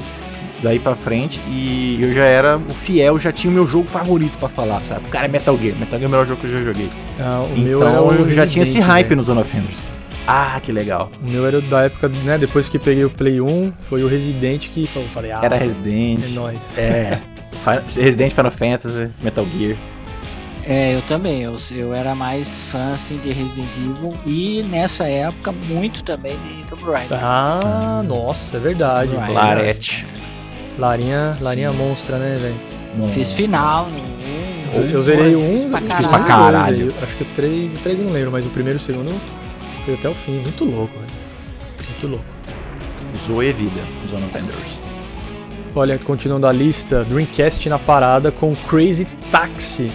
daí pra frente, e eu já era o fiel, já tinha o meu jogo favorito pra falar, sabe? O cara é Metal Gear, Metal Gear é o melhor jogo que eu já joguei. Ah, o então, meu era o eu já tinha esse hype né? no Zone of Enders. Ah, que legal. O meu era da época, né? Depois que peguei o Play 1, foi o Resident que eu falei, ah, era Resident. É nóis. É. Resident Final Fantasy, Metal Gear. É, eu também. Eu, eu era mais fã assim, de Resident Evil e nessa época muito também de Tomb Raider. Ah, nossa, é verdade. Larete. Larinha, Larinha monstra, né, velho? Fiz final no eu, eu zerei um, fiz pra caralho. Fiz pra caralho. acho que o 3, o 3 eu não lembro, mas o primeiro e o segundo foi até o fim. Muito louco, velho. Muito louco. Zoe Vida, Zone of Enders. Olha, continuando a lista, Dreamcast na parada com Crazy Taxi.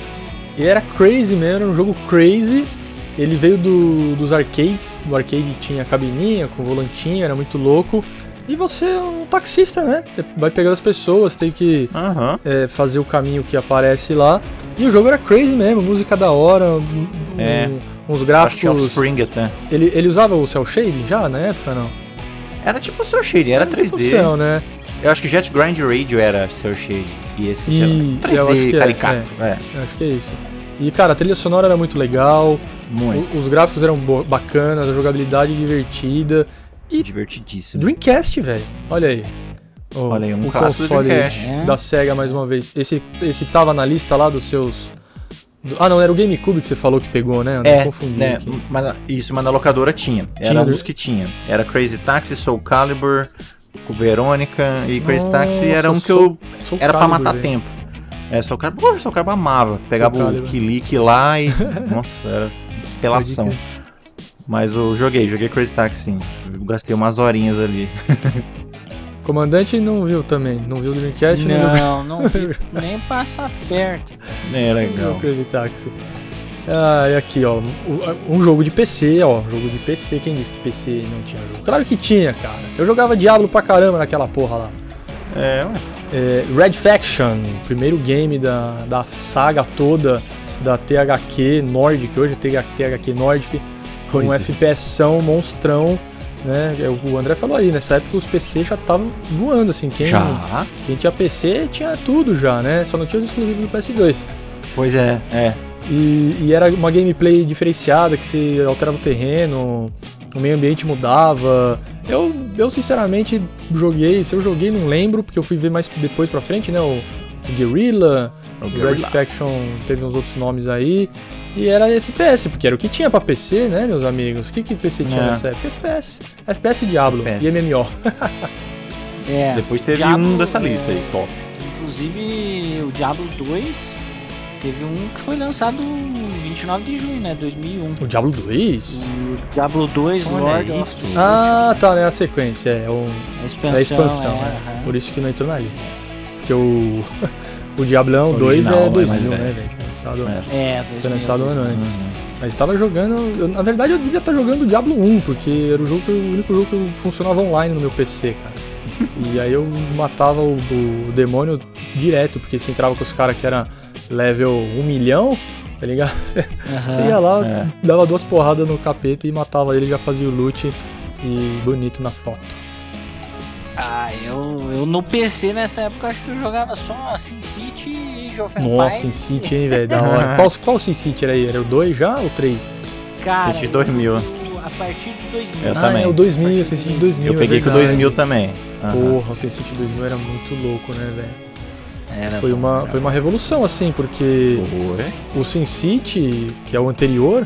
E era crazy mesmo, era um jogo crazy. ele veio do, dos arcades. No arcade tinha cabininha com volantinho, era muito louco. E você é um taxista, né? Você vai pegando as pessoas, tem que Aham. é, fazer o caminho que aparece lá. E o jogo era crazy mesmo, música da hora, um- É. um- uns Acho que gráficos. Offspring até. Ele, ele usava o cel shading já na época, não? Era tipo o seu shade, era 3D. Tipo cel, né? Eu acho que Jet Grind Radio era seu shade. E esse E- era eu acho 3D que é, caricato. É, Acho que é isso. E cara, a trilha sonora era muito legal, muito. o- os gráficos eram bacanas, a jogabilidade divertida. E Divertidíssimo. Dreamcast, velho. Olha aí. O, Olha aí, um o console. É. da SEGA mais uma vez. Esse, esse tava na lista lá dos seus. Ah, não, era o GameCube que você falou que pegou, né? Eu É, confundi né, mas isso, mas na locadora tinha. Era Tinha, um né? dos que tinha. Era Crazy Taxi, Soul Calibur, com Verônica e Crazy Taxi era um Nossa, que eu Soul era pra Calibur, matar velho. tempo. É, Soul Calibur, poxa, Soul Calibur amava. Pegava Soul o. Kilick lá e [LAUGHS] nossa, era pelação. Mas eu joguei, joguei Crazy Taxi sim. Eu gastei umas horinhas ali. [LAUGHS] Comandante não viu também. Não viu o Dreamcast, não, viu Não, não vi [LAUGHS] nem passar perto. É o legal. Crazy Taxi. Ah, e aqui, ó. Um jogo de PC, ó. Jogo de PC. Quem disse que PC não tinha jogo? Claro que tinha, cara. Eu jogava Diablo pra caramba naquela porra lá. É, ué. É, Red Faction, primeiro game da, da saga toda da THQ Nordic, hoje é THQ Nordic, com um é. Monstrão, né? É, O André falou aí, nessa época os PC já estavam voando, assim, quem, Já? quem tinha PC tinha tudo já, né? Só não tinha os exclusivos do PS2. Pois é, é. E, e era uma gameplay diferenciada, que se alterava o terreno, o meio ambiente mudava. Eu, eu sinceramente joguei, se eu joguei não lembro, porque eu fui ver mais depois pra frente, né? O, o Guerrilla, O o Red. Faction teve uns outros nomes aí. E era FPS, porque era o que tinha pra PC, né, meus amigos? O que que PC tinha É. nessa época? FPS. FPS Diablo FPS. e MMO. [LAUGHS] É. Depois teve Diablo, um dessa é, lista aí, top. Inclusive, o Diablo 2 teve um que foi lançado em 29 de junho, né? 2001. O Diablo 2? O Diablo 2 Olha Lord of isso. Destruction. Ah, tá, né? A sequência, é o, a é expansão. a expansão, é, né? aham. Por isso que não entrou na lista. Porque o, [LAUGHS] o Diablão 2 Original, é é 2000, mais né, velho. lançado, É. É, foi 2000. lançado um ano 2000. antes. Uhum. Mas tava jogando. eu- na verdade, eu devia estar jogando o Diablo 1, porque era o, jogo que, eu- o único jogo que funcionava online no meu PC, cara. [LAUGHS] e aí eu matava o, o demônio direto, porque você entrava com os caras que era level 1 milhão, tá ligado? [LAUGHS] Aham. Você ia lá, é. dava duas porradas no capeta e matava ele, já fazia o loot e bonito na foto. Ah, eu, eu no PC nessa época acho que eu jogava só SimCity e Age of Empires. Nossa, Sin City, hein, velho, da hora. [LAUGHS] qual, qual Sin City era aí? Era o 2 já ou o 3? Cara, SimCity 2000. eu- a partir de 2000. Eu ah, também. é o 2000, o Sin City 2000. Eu é peguei com o verdade. 2000 também. Aham. Porra, o Sin City 2000 era muito louco, né, velho? Era Foi uma, foi uma revolução, assim, porque Foi. o Sin City, que é o anterior,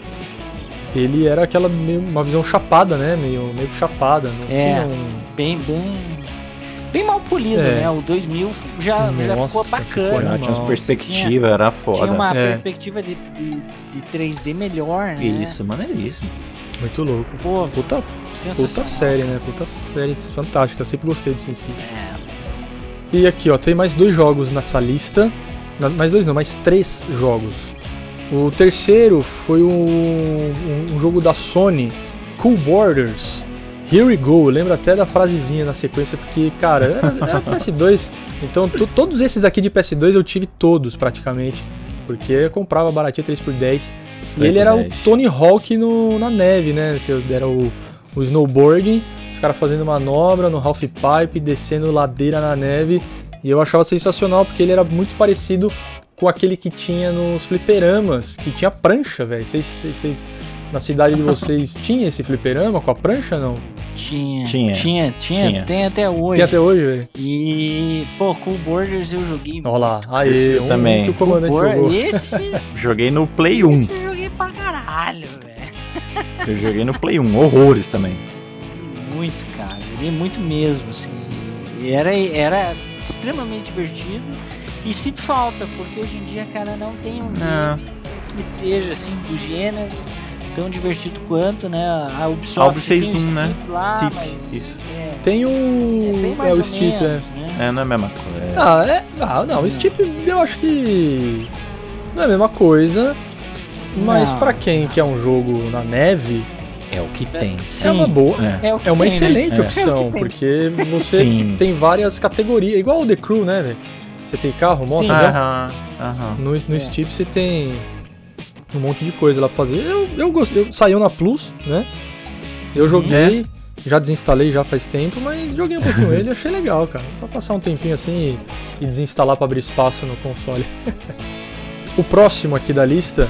ele era aquela meio, uma visão chapada, né? Meio, meio que chapada. Não É. tinha um. bem, bem, bem mal polido, É. né? O 2000 já, já Nossa, ficou ficou bacana. animal. Já tinha umas Nossa, perspectivas, era foda. Tinha uma É. perspectiva de, de, de 3D melhor, né? Isso, maneiríssimo. Muito louco. Pô, Puta, puta série, né? Puta série fantástica. Sempre gostei de Sin. É. E aqui, ó, tem mais dois jogos nessa lista. Mais dois não, mais três jogos. O terceiro foi um, um- um jogo da Sony, Cool Borders. Here we go. Eu lembro até da frasezinha na sequência, porque, cara, era, era [LAUGHS] PS2. Então, to- todos esses aqui de PS2 eu tive todos praticamente. Porque eu comprava baratinho 3x10. E Três ele por era o 10. Tony Hawk no, na neve, né? Era o, o snowboarding, os caras fazendo manobra no half pipe, descendo ladeira na neve. E eu achava sensacional porque ele era muito parecido com aquele que tinha nos fliperamas, que tinha prancha, velho. Vocês- na cidade de [LAUGHS] vocês tinha esse fliperama com a prancha não? Tinha, Tinha. tinha, tinha, Tinha. tem até hoje. Tem até hoje, velho. E, pô, Cool Borders eu joguei Olha lá, aí, um também. que o comandante Bor- jogou. Esse, [LAUGHS] Joguei no Play 1. esse eu joguei pra caralho, velho. Eu joguei no Play 1. Horrores também. Muito, cara. Joguei muito mesmo, assim. E era, era extremamente divertido. E sinto falta, porque hoje em dia, cara, não tem um Não. game que seja, assim, do gênero tão divertido quanto, né? A Ubisoft Ubi fez tem o um, né? Steep lá, Steep, mas isso. É, Tem é o. bem É, mais o Steep, é. menos, né? É, não é a mesma coisa. Ah, é. Ah, não, esse tipo eu acho que. Não é a mesma coisa. Mas Não. pra quem quer um jogo na neve, É o que tem. é uma boa. É. É, o que É uma tem, né? excelente É. opção, É o porque você Sim. tem várias categorias, igual o The Crew, né, velho? Você tem carro, moto, Sim. avião. Aham, aham. No, no É. Steep você tem um monte de coisa lá pra fazer. Eu, eu gostei, eu, saiu na Plus, né? Eu joguei, já desinstalei já faz tempo, mas joguei um pouquinho [LAUGHS] ele e achei legal, cara. Pra passar um tempinho assim e, e desinstalar pra abrir espaço no console. [LAUGHS] o próximo aqui da lista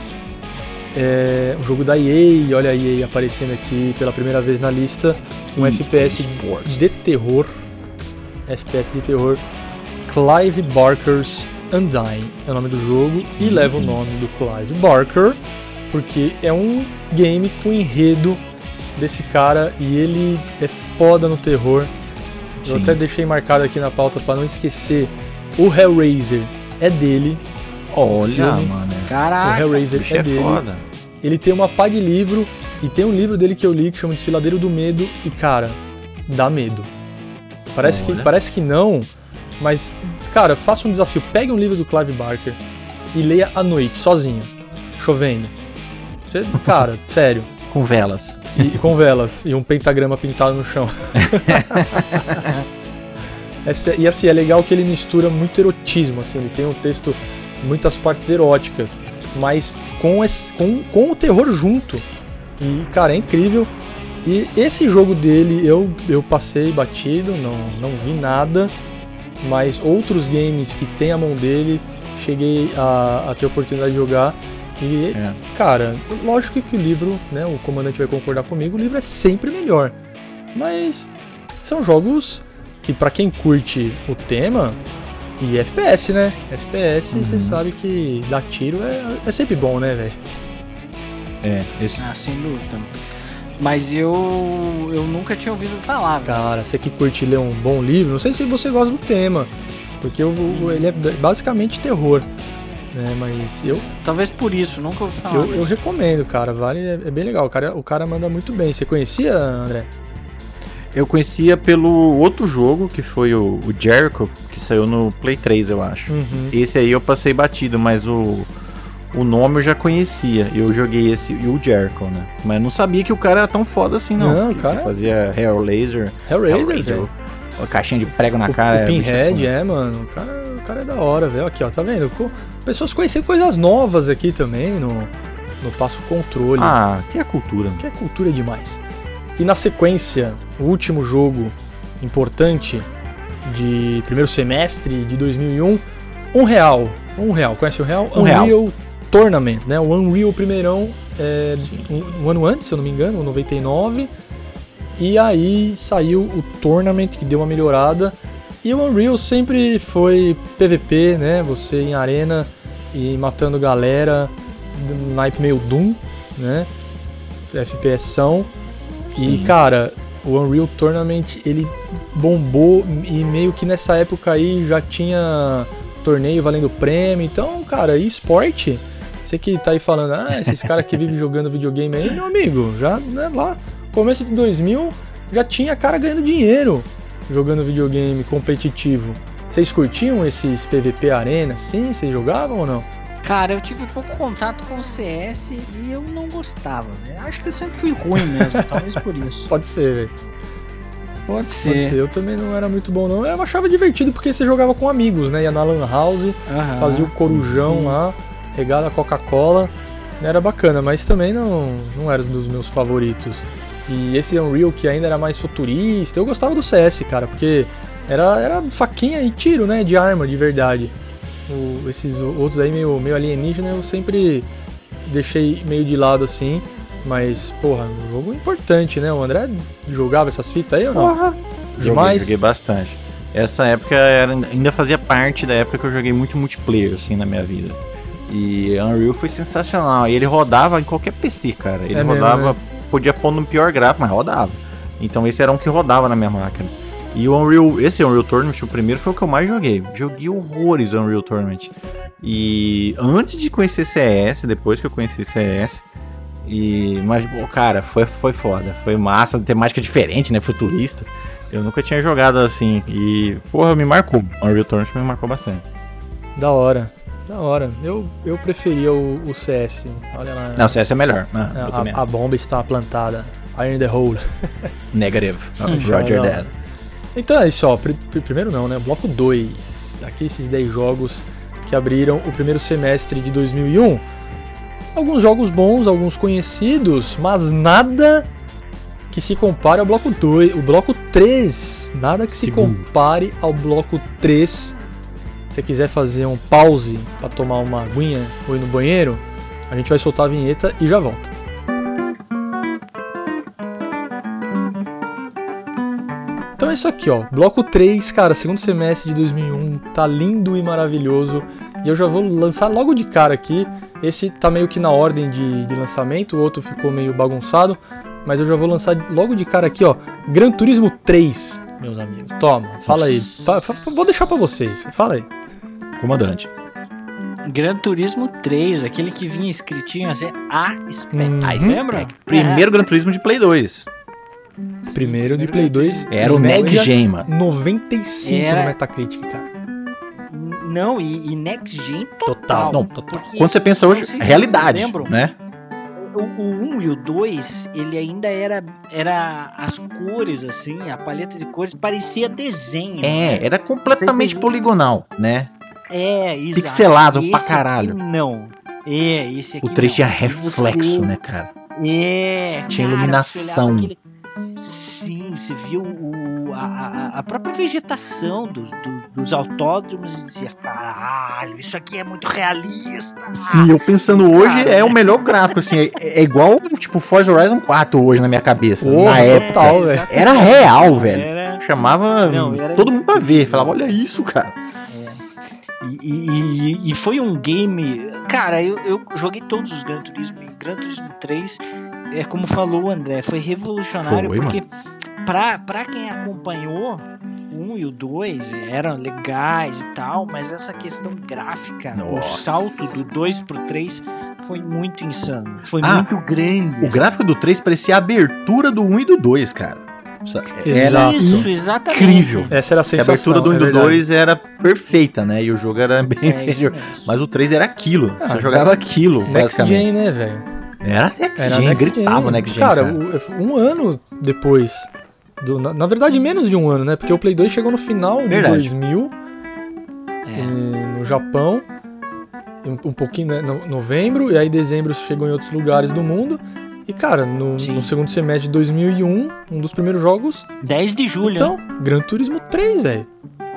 é um jogo da EA, olha a EA aparecendo aqui pela primeira vez na lista, um FPS Sports. de terror. FPS de terror. Clive Barker's Undying é o nome do jogo e leva o nome do Clive Barker porque é um game com enredo desse cara e ele é foda no terror. Eu Sim. até deixei marcado aqui na pauta para não esquecer. O Hellraiser é dele, Olha, filme. mano. o Caraca. Hellraiser Bicho é é dele. foda. Ele tem uma pá de livro e tem um livro dele que eu li que chama Desfiladeiro do Medo e cara, dá medo. Parece que Olha. parece que não, mas cara, faça um desafio, pegue um livro do Clive Barker e leia à noite sozinho, chovendo. Você, cara, [LAUGHS] sério, Com velas. e, com velas e um pentagrama pintado no chão. [LAUGHS] Essa- e assim, é legal que ele mistura muito erotismo, assim, ele tem um texto, muitas partes eróticas, mas com, esse, com, com o terror junto. E, cara, é incrível. E esse jogo dele eu, eu passei batido, não, não vi nada, mas outros games que tem a mão dele, cheguei a, a ter a oportunidade de jogar. E É. Cara, lógico que o livro, né, o comandante vai concordar comigo, o livro é sempre melhor. Mas são jogos que pra quem curte o tema e FPS, né? FPS, você sabe que dar tiro é, é sempre bom, né, velho? É, esse Ah, sem dúvida. Mas eu eu nunca tinha ouvido falar. velho. Cara, você que curte ler um bom livro, não sei se você gosta do tema, porque o, o- ele é basicamente terror, né? Mas eu, Talvez por isso, nunca ouvi falar. eu, eu recomendo, cara, vale, é, é bem legal. O cara, o cara manda muito bem. Você conhecia, André? Eu conhecia pelo outro jogo, que foi o, o Jericho, que saiu no Play 3, eu acho. Uhum. Esse aí eu passei batido, mas o, o nome eu já conhecia. Eu joguei esse e o Jericho, né? Mas não sabia que o cara era tão foda assim, não. Não, o Que- cara- que fazia Hair Laser, Hellraiser, velho. a caixinha de prego na cara. o é, é Pinhead, foda. é, mano. O cara, o cara é da hora, velho. Aqui, ó, tá vendo? Co- Pessoas conhecendo coisas novas aqui também no, no Passo Controle. Ah, que é cultura. Que é cultura demais. E na sequência, o último jogo importante de primeiro semestre de 2001, um real. Um real, conhece o real? Um real. Unreal Tournament, né? O Unreal primeirão é, um, um ano antes, se eu não me engano, 99. E aí saiu o Tournament, que deu uma melhorada. E o Unreal sempre foi PVP, né? Você em arena e matando galera, naipe meio Doom, né? FPS são. E cara, o Unreal Tournament ele bombou e meio que nessa época aí já tinha torneio valendo prêmio. Então, cara, esporte, você que tá aí falando, ah, esses caras que vivem jogando videogame aí, meu amigo, já né, lá, começo de 2000, já tinha cara ganhando dinheiro jogando videogame competitivo. Vocês curtiam esses PVP Arena? Sim, vocês jogavam ou não? Cara, eu tive pouco contato com o CS e eu não gostava. né? Acho que eu sempre fui ruim mesmo, [LAUGHS] talvez por isso. Pode ser, velho. Pode Pode ser. ser. Eu também não era muito bom, não. Eu achava divertido porque você jogava com amigos, né? Ia na Lan House, fazia o corujão sim. lá, regada a Coca-Cola. Era bacana, mas também não, não era um dos meus favoritos. E esse Unreal que ainda era mais futurista, eu gostava do CS, cara, porque era, era faquinha e tiro, né? De arma, de verdade. O- esses outros aí meio, meio alienígena eu sempre deixei meio de lado assim. Mas, porra, um jogo importante, né? O André jogava essas fitas aí ou não? Joguei, Demais. joguei bastante. Essa época era- ainda fazia parte da época que eu joguei muito multiplayer, assim, na minha vida. E Unreal foi sensacional. E ele rodava em qualquer PC, cara. Ele É mesmo, rodava, né? podia pôr no pior gráfico, mas rodava. Então esse era um que rodava na minha máquina. E o Unreal, esse Unreal Tournament, o primeiro foi o que eu mais joguei. Joguei horrores o Unreal Tournament. E antes de conhecer CS, depois que eu conheci CS, e mas pô, cara, foi foi foda, foi massa, temática diferente, né, futurista. Eu nunca tinha jogado assim e porra, me marcou. Unreal Tournament me marcou bastante. Da hora. Da hora. Eu, eu preferia o, o CS. Olha lá. Não, CS é melhor. Ah, a, a bomba está plantada. Iron the hole. [LAUGHS] Negative. [LAUGHS] Roger that. Então é isso, ó. Pri- primeiro não, né? Bloco 2. Aqui esses 10 jogos que abriram o primeiro semestre de 2001. Alguns jogos bons, alguns conhecidos, mas nada que se compare ao bloco 2. O bloco 3. Nada que se Segundo. compare ao bloco 3. Se você quiser fazer um pause pra tomar uma aguinha ou ir no banheiro, a gente vai soltar a vinheta e já volta. Então é isso aqui, ó. Bloco 3, cara, segundo semestre de 2001, tá lindo e maravilhoso. E eu já vou lançar logo de cara aqui. Esse tá meio que na ordem de, de lançamento, o outro ficou meio bagunçado. Mas eu já vou lançar logo de cara aqui, ó. Gran Turismo 3, meus amigos. Toma, fala aí. Vou deixar pra vocês. Fala aí. Comandante. Gran Turismo 3, aquele que vinha escritinho assim, A Spec. Hum. Lembra? Primeiro Gran Turismo de Play 2. Primeiro de Play 2. Era o Next Gen, mano. 95 Era- no Metacritic, cara. É. Não, e, e Next Gen total. Total. Não, Porque- Quando você pensa hoje, se realidade, né? O, o 1 e o 2, ele ainda era, era as cores, assim, a paleta de cores parecia desenho. É, era completamente poligonal, né? É, exato. Pixelado pra Esse caralho. Aqui não. É, esse aqui O 3 não. tinha você- reflexo, né, cara? É, Tinha cara, iluminação. você aquele- Sim, você viu o, a, a- própria vegetação dos, do- dos autódromos e dizia, caralho, isso aqui é muito realista. Sim, eu pensando hoje Cara, é o melhor gráfico, assim. É, é igual, tipo, Forza Horizon 4 hoje na minha cabeça. Porra, na época. total, velho. Era real, velho. Era, Chamava Não, era- todo mundo pra ver. Falava, olha isso, cara. E, e- e- foi um game. Cara, eu, eu joguei todos os Gran Turismo e Gran Turismo 3, é como falou o André, foi revolucionário Foi, porque pra, pra quem acompanhou o 1 e o 2 eram legais e tal, mas essa questão gráfica, o Nossa. salto do 2 pro 3 foi muito insano. Foi Ah, muito grande. O gráfico do 3 parecia a abertura do 1 e do 2, cara. Sa- Era Exato. Isso, exatamente. incrível. Essa era a Que a sensação. abertura do 1 é e do verdade. 2 era perfeita, né? E o jogo era bem É inferior. Mas o 3 era aquilo. Ah, Você jogava aquilo, Next basicamente. Gen, né, velho? Era Next Era Gen, Next gritava Gen. Next Gen. Cara, Cara, o- um ano depois. do- na, na verdade, menos de um ano, né? Porque o Play 2 chegou no final de Verdade. 2000, É. eh, no Japão. Um, um pouquinho, né? No, novembro, e aí dezembro chegou em outros lugares do mundo. E, cara, no, no segundo semestre de 2001, um dos primeiros jogos. 10 de julho. Então, Gran Turismo 3, velho.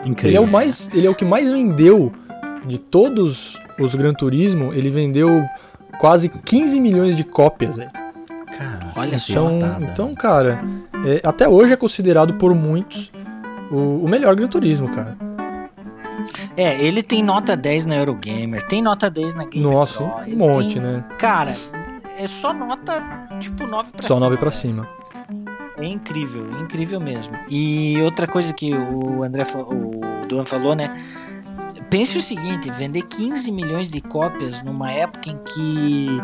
Ele é incrível. o mais, ele é o que mais vendeu de todos os Gran Turismo. Ele vendeu quase 15 milhões de cópias, velho. Cara, Olha só, Então, então cara, é, até hoje é considerado por muitos o, o melhor Gran Turismo, cara. É, ele tem nota 10 na Eurogamer, tem nota 10 na Game Nossa, Pro, um monte, tem- né? Cara, é só nota tipo 9 pra Só cima. 9 pra velho. cima. É incrível, é incrível mesmo. E outra coisa que o André, o Duan falou, né? Pense o seguinte, vender 15 milhões de cópias numa época em que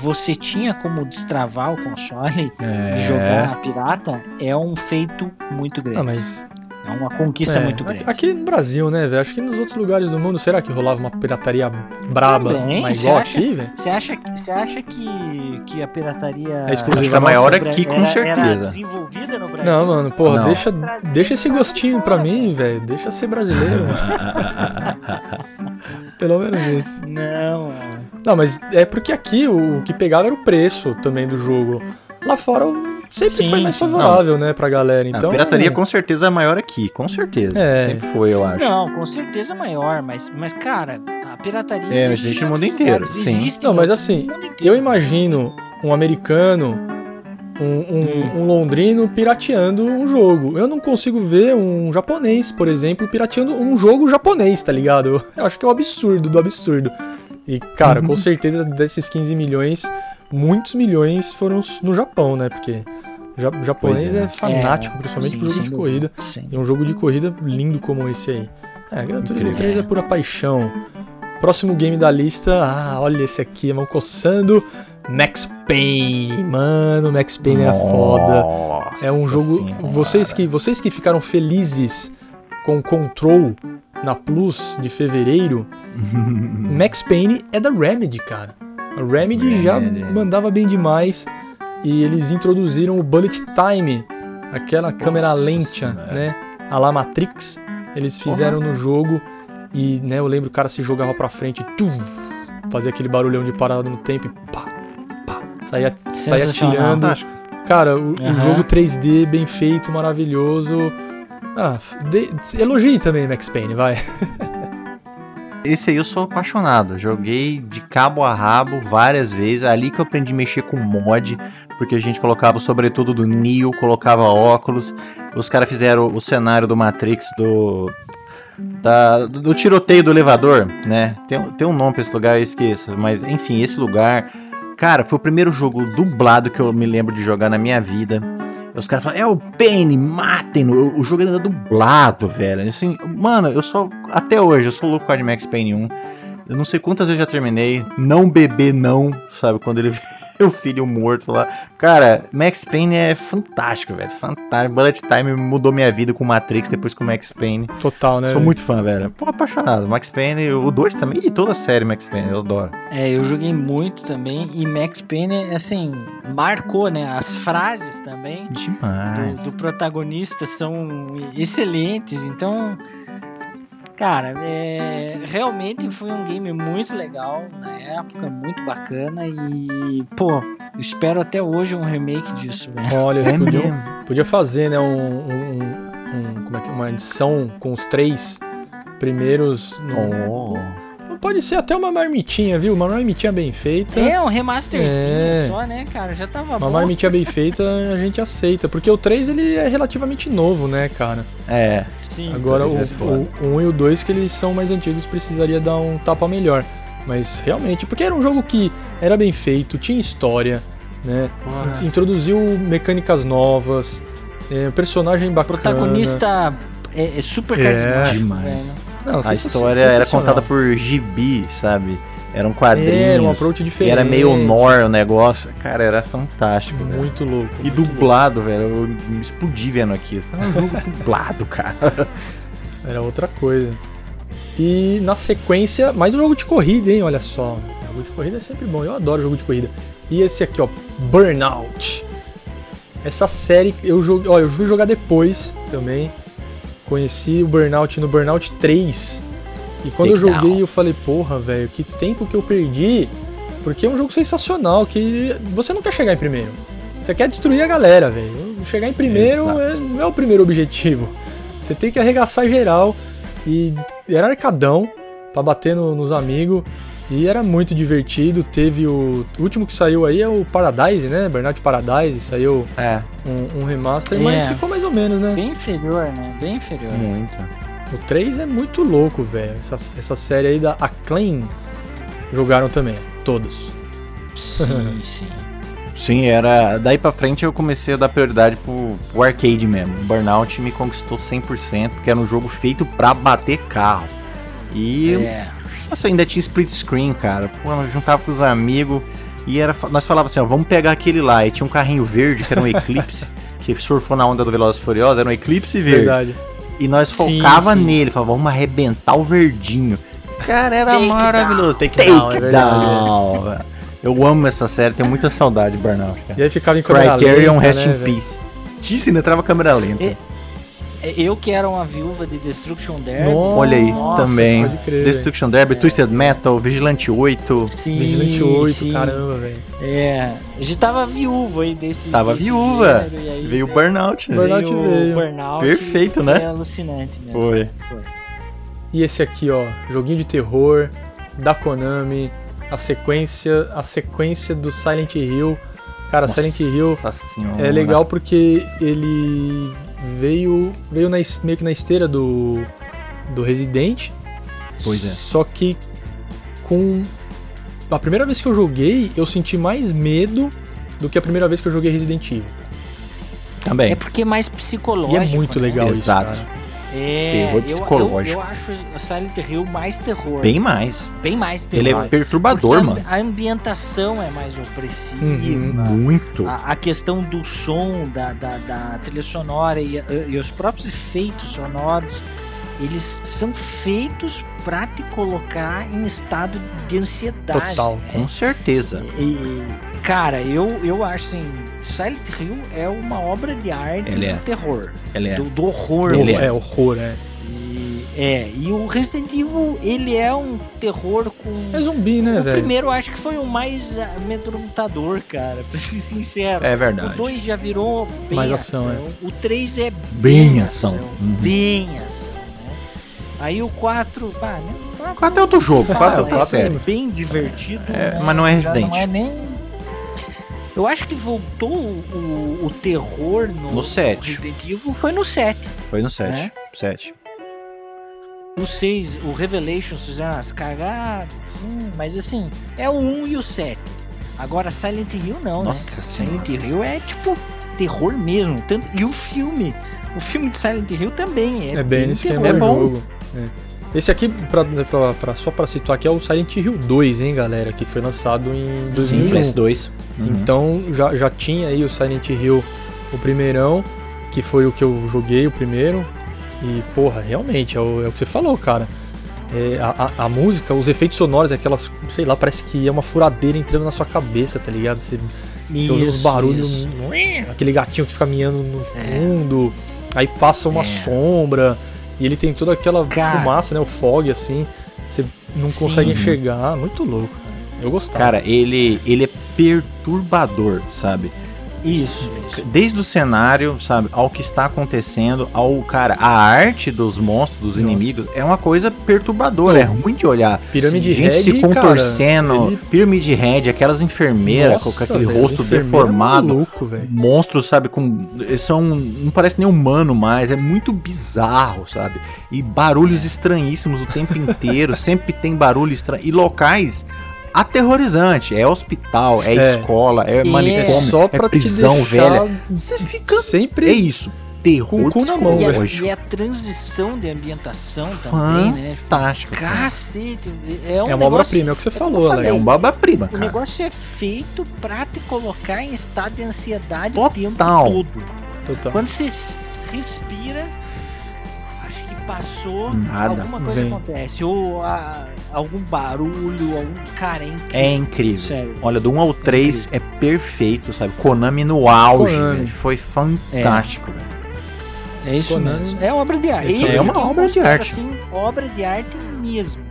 você tinha como destravar o console É. e jogar na pirata é um feito muito grande. Ah, mas. É uma conquista é, muito aqui- grande. Aqui no Brasil, né, velho? Acho que nos outros lugares do mundo, será que rolava uma pirataria braba, Também, mas você igual acha? aqui, velho? Você acha, você acha que, que a pirataria É exclusiva Acho que a maior aqui, com era, certeza. Era desenvolvida no Brasil? Não, mano, porra, Não. deixa, deixa esse gostinho pra mim, velho. Deixa ser brasileiro. [LAUGHS] Pelo menos isso. Não, mano. Não, mas é porque aqui o, o que pegava era o preço também do jogo. Lá fora o- sempre Sim, foi mais sim. favorável, né, pra galera. A Então, pirataria com certeza é maior aqui, com certeza. É. Sempre foi, eu acho. Não, com certeza maior, mas, mas cara, a pirataria. É, existe existe no mundo inteiro, lugares, sim. existe Não, mas assim, eu imagino um americano, um, um- um londrino pirateando um jogo. Eu não consigo ver um japonês, por exemplo, pirateando um jogo japonês, tá ligado? [LAUGHS] Eu acho que é um absurdo do absurdo. E, cara, com certeza desses 15 milhões, muitos milhões foram no Japão, né? Porque ja- japonês Pois é. é fanático, É, principalmente sim, por jogo de corrida. sim. E um jogo de corrida lindo como esse aí. É, Gran Turismo Incrível. 3 é pura paixão. Próximo game da lista, ah, olha esse aqui, mão coçando. Max Payne. Mano, Max Payne era foda. Nossa É um jogo. Senhora. Vocês que, vocês que ficaram felizes com Control na Plus de fevereiro, [LAUGHS] Max Payne é da Remedy, cara. A Remedy, já Remedy. mandava bem demais e eles introduziram o Bullet Time, aquela câmera lenta, né? A la Matrix, eles fizeram no jogo e, né, eu lembro o cara se jogava pra frente, tum, fazia aquele barulhão de parada no tempo e pá, pá, saía, saía. Fantástico. Cara, o, o Aham. jogo 3D bem feito, maravilhoso. Ah, de, elogie também Max Payne, vai. [LAUGHS] Esse aí eu sou apaixonado. Joguei de cabo a rabo várias vezes. Ali que eu aprendi a mexer com mod. Porque a gente colocava sobretudo do Neo, colocava óculos. Os caras fizeram o cenário do Matrix do. da- do tiroteio do elevador, né? Tem, tem um nome pra esse lugar, eu esqueço. Mas enfim, esse lugar. Cara, foi o primeiro jogo dublado que eu me lembro de jogar na minha vida. Os caras falam, é o Penny, matem-no. O- jogo era dublado, velho. Assim, mano, eu só. Até hoje, eu sou louco com Max Payne 1. Eu não sei quantas vezes eu já terminei. Não beber, não. Sabe? Quando ele [LAUGHS] o filho morto lá. Cara, Max Payne é fantástico, velho. Fantástico. Bullet Time mudou minha vida com Matrix depois com Max Payne. Total, né? Sou muito fã, velho. Pô, apaixonado. Max Payne, o 2 também. E toda a série Max Payne, eu adoro. É, eu joguei muito também e Max Payne, assim, marcou, né? As frases também Demais. do, do protagonista são excelentes, então, cara, é, realmente foi um game muito legal na época, muito bacana e, pô, espero até hoje um remake disso, velho. Olha, [LAUGHS] É mesmo. podia fazer, né, um, um- um- como é que uma edição com os três primeiros. no- Oh. Pode ser até uma marmitinha, viu? Uma marmitinha bem feita. É, um remasterzinho É. só, né, cara? Já tava Uma bom. marmitinha bem [LAUGHS] feita a gente aceita, porque o 3 ele é relativamente novo, né, cara? É. Sim. Agora o, é foda. o, o 1 e o 2, que eles são mais antigos, precisaria dar um tapa melhor. Mas realmente, porque era um jogo que era bem feito, tinha história, né? Introduziu mecânicas novas, é, personagem bacana. protagonista é, é super É, carismático, demais. velho. Não, A história era contada por gibi, sabe? Eram quadrinhos. Era um approach diferente. era meio nor o negócio. Cara, era fantástico, velho. Muito louco. E muito dublado, velho. Eu me explodi vendo aquilo. Era um jogo [LAUGHS] dublado, cara. louco. Era outra coisa. E na sequência, mais um jogo de corrida, hein? Olha só. Jogo de corrida é sempre bom. Eu adoro jogo de corrida. E esse aqui, ó, Burnout. Essa série eu joguei, ó, eu fui jogar depois também. Conheci o Burnout no Burnout 3. E quando eu Legal. joguei, eu falei, porra, velho, que tempo que eu perdi. Porque é um jogo sensacional, que você não quer chegar em primeiro. Você quer destruir a galera, velho. Chegar em primeiro é- não é o primeiro objetivo. Você tem que arregaçar geral. E era arcadão pra bater no- nos amigos. E era muito divertido. Teve o, o último que saiu aí é o Paradise, né? Burnout Paradise. Saiu É, um, um remaster, É. mas ficou mais ou menos, né? Bem inferior, né? Bem inferior. muito. O 3 é muito louco, velho. Essa, essa série aí da Acclaim jogaram também, todos. Sim, [LAUGHS] sim. Sim, era. Daí pra frente eu comecei a dar prioridade pro, pro arcade mesmo. O Burnout me conquistou 100%, porque era um jogo feito pra bater carro. E É. Nossa, ainda tinha split screen, cara. Pô, eu juntava com os amigos e era, nós falávamos assim, ó, vamos pegar aquele lá. E tinha um carrinho verde, que era um [LAUGHS] Eclipse, que surfou na onda do Velozes e Furiosos, era um Eclipse verde. Verdade. E nós Sim, focava sim. nele, falava, vamos arrebentar o verdinho. Cara, era Take maravilhoso. Take Take down, é verdade, down. Eu amo essa série, tenho muita saudade de Burnout, cara. E aí ficava em câmera Criterion lenta, Rest né, in velho? Peace. Disse, ainda trava câmera lenta. É, Eu que era uma viúva de Destruction Derby. Nossa, Olha aí, Nossa, também. pode crer. Destruction Derby, Twisted Metal, Vigilante 8. Sim, Vigilante 8, sim. caramba, velho. É, a gente tava viúvo aí desse. Tava desse viúva. gênero, aí Veio o Burnout, né? Burnout veio veio. Burnout Perfeito, né? Foi alucinante mesmo. Foi. foi. E esse aqui, ó, joguinho de terror da Konami, a sequência, a sequência do Silent Hill. Cara, Silent Hill Nossa senhora. é legal porque ele veio veio na meio que na esteira do do Resident. Pois é. Só que com a primeira vez que eu joguei, eu senti mais medo do que a primeira vez que eu joguei Resident Evil. Também. É porque é mais E psicológico. é muito né? legal Exato. isso, cara. É, Terror eu- eu, psicológico. Eu, acho a Silent Hill mais terror. Bem mais. bem mais terror. Ele é perturbador, a- mano. A ambientação é mais opressiva. Uhum. Muito. A, a questão do som, da, da, da trilha sonora e, e os próprios efeitos sonoros eles são feitos pra te colocar em estado de ansiedade. Total. né? Com certeza. E, cara, eu, eu acho assim, Silent Hill é uma obra de arte Ele é. do terror. Ele é. Do, do horror. Ele mesmo. é horror, é. E, é, e o Resident Evil, ele é um terror com. É zumbi, né, o velho? primeiro eu acho que foi o mais amedrontador, cara, pra ser sincero. É O verdade. 2 já virou bem Mais ação. ação, O 3 é Bem bem, ação. ação. Uhum. Bem ação, né? Aí o 4, pá, né? O Quatro é outro jogo, fala, quatro é outra é série. bem divertido. É, né? mas não é Já Resident. Não é nem. Eu acho que voltou o, o terror no, No 7. Resident Evil foi no 7. Foi no 7. Né? 7. O 6, o Revelations fizeram umas cagadas, sim, mas assim, é o 1 e o 7. Agora Silent Hill não, Nossa né? Senhora. Silent Hill é tipo terror mesmo. Tanto, e o filme, o filme de Silent Hill também é, É bem nesse terror. é bom. jogo. é. Esse aqui, pra, pra- pra- só pra situar aqui, é o Silent Hill 2, hein, galera? Que foi lançado em Sim, 2001. PS2. Uhum. Então já, já tinha aí o Silent Hill, o primeirão, que foi o que eu joguei, o primeiro. E, porra, realmente, é o, é o que você falou, cara. É, a, a- música, os efeitos sonoros, aquelas, sei lá, parece que é uma furadeira entrando na sua cabeça, tá ligado? Você, Isso, barulhos, isso. aquele gatinho que fica miando no É. fundo, aí passa uma É. sombra, e ele tem toda aquela Cara. fumaça, né? O fog, assim, você não Sim. consegue enxergar, muito louco, cara. Eu gostava. Cara, ele, ele é perturbador, sabe? Isso, isso. Desde o cenário, sabe, ao que está acontecendo, ao cara, a arte dos monstros, dos Nossa. inimigos, é uma coisa perturbadora, é ruim de olhar. Pirâmide Gente Head, se contorcendo, cara, ele- Pyramid Head, aquelas enfermeiras com Nossa, aquele velho, rosto enfermeiro deformado. velho. monstros, sabe, com. Eles são. Não parece nem humano mais, é muito bizarro, sabe? E barulhos estranhíssimos o tempo [LAUGHS] inteiro, sempre tem barulho estranho. E locais aterrorizantes. É hospital, é, É. escola, é, É manicômio, só é pra prisão te deixar velha. Você fica. É sempre isso. Terror Com na mão, E a, e a transição de ambientação também, né? Tipo, Fantástico. Cacete, é um é uma obra-prima, é o que você é falou, falei, É Alex. um baba-prima, O negócio é feito pra te colocar em estado de ansiedade o tempo Total. todo. Total. Quando você respira, passou, Nada. alguma coisa Vem. acontece. Ou a- algum barulho, algum cara é incrível. É incrível. Sério. Olha, do 1 ao 3 é perfeito, sabe? Konami no auge, Konami. Foi fantástico, velho. É isso Konami. mesmo. É obra de arte. Isso é uma obra de arte. Assim, obra de arte mesmo.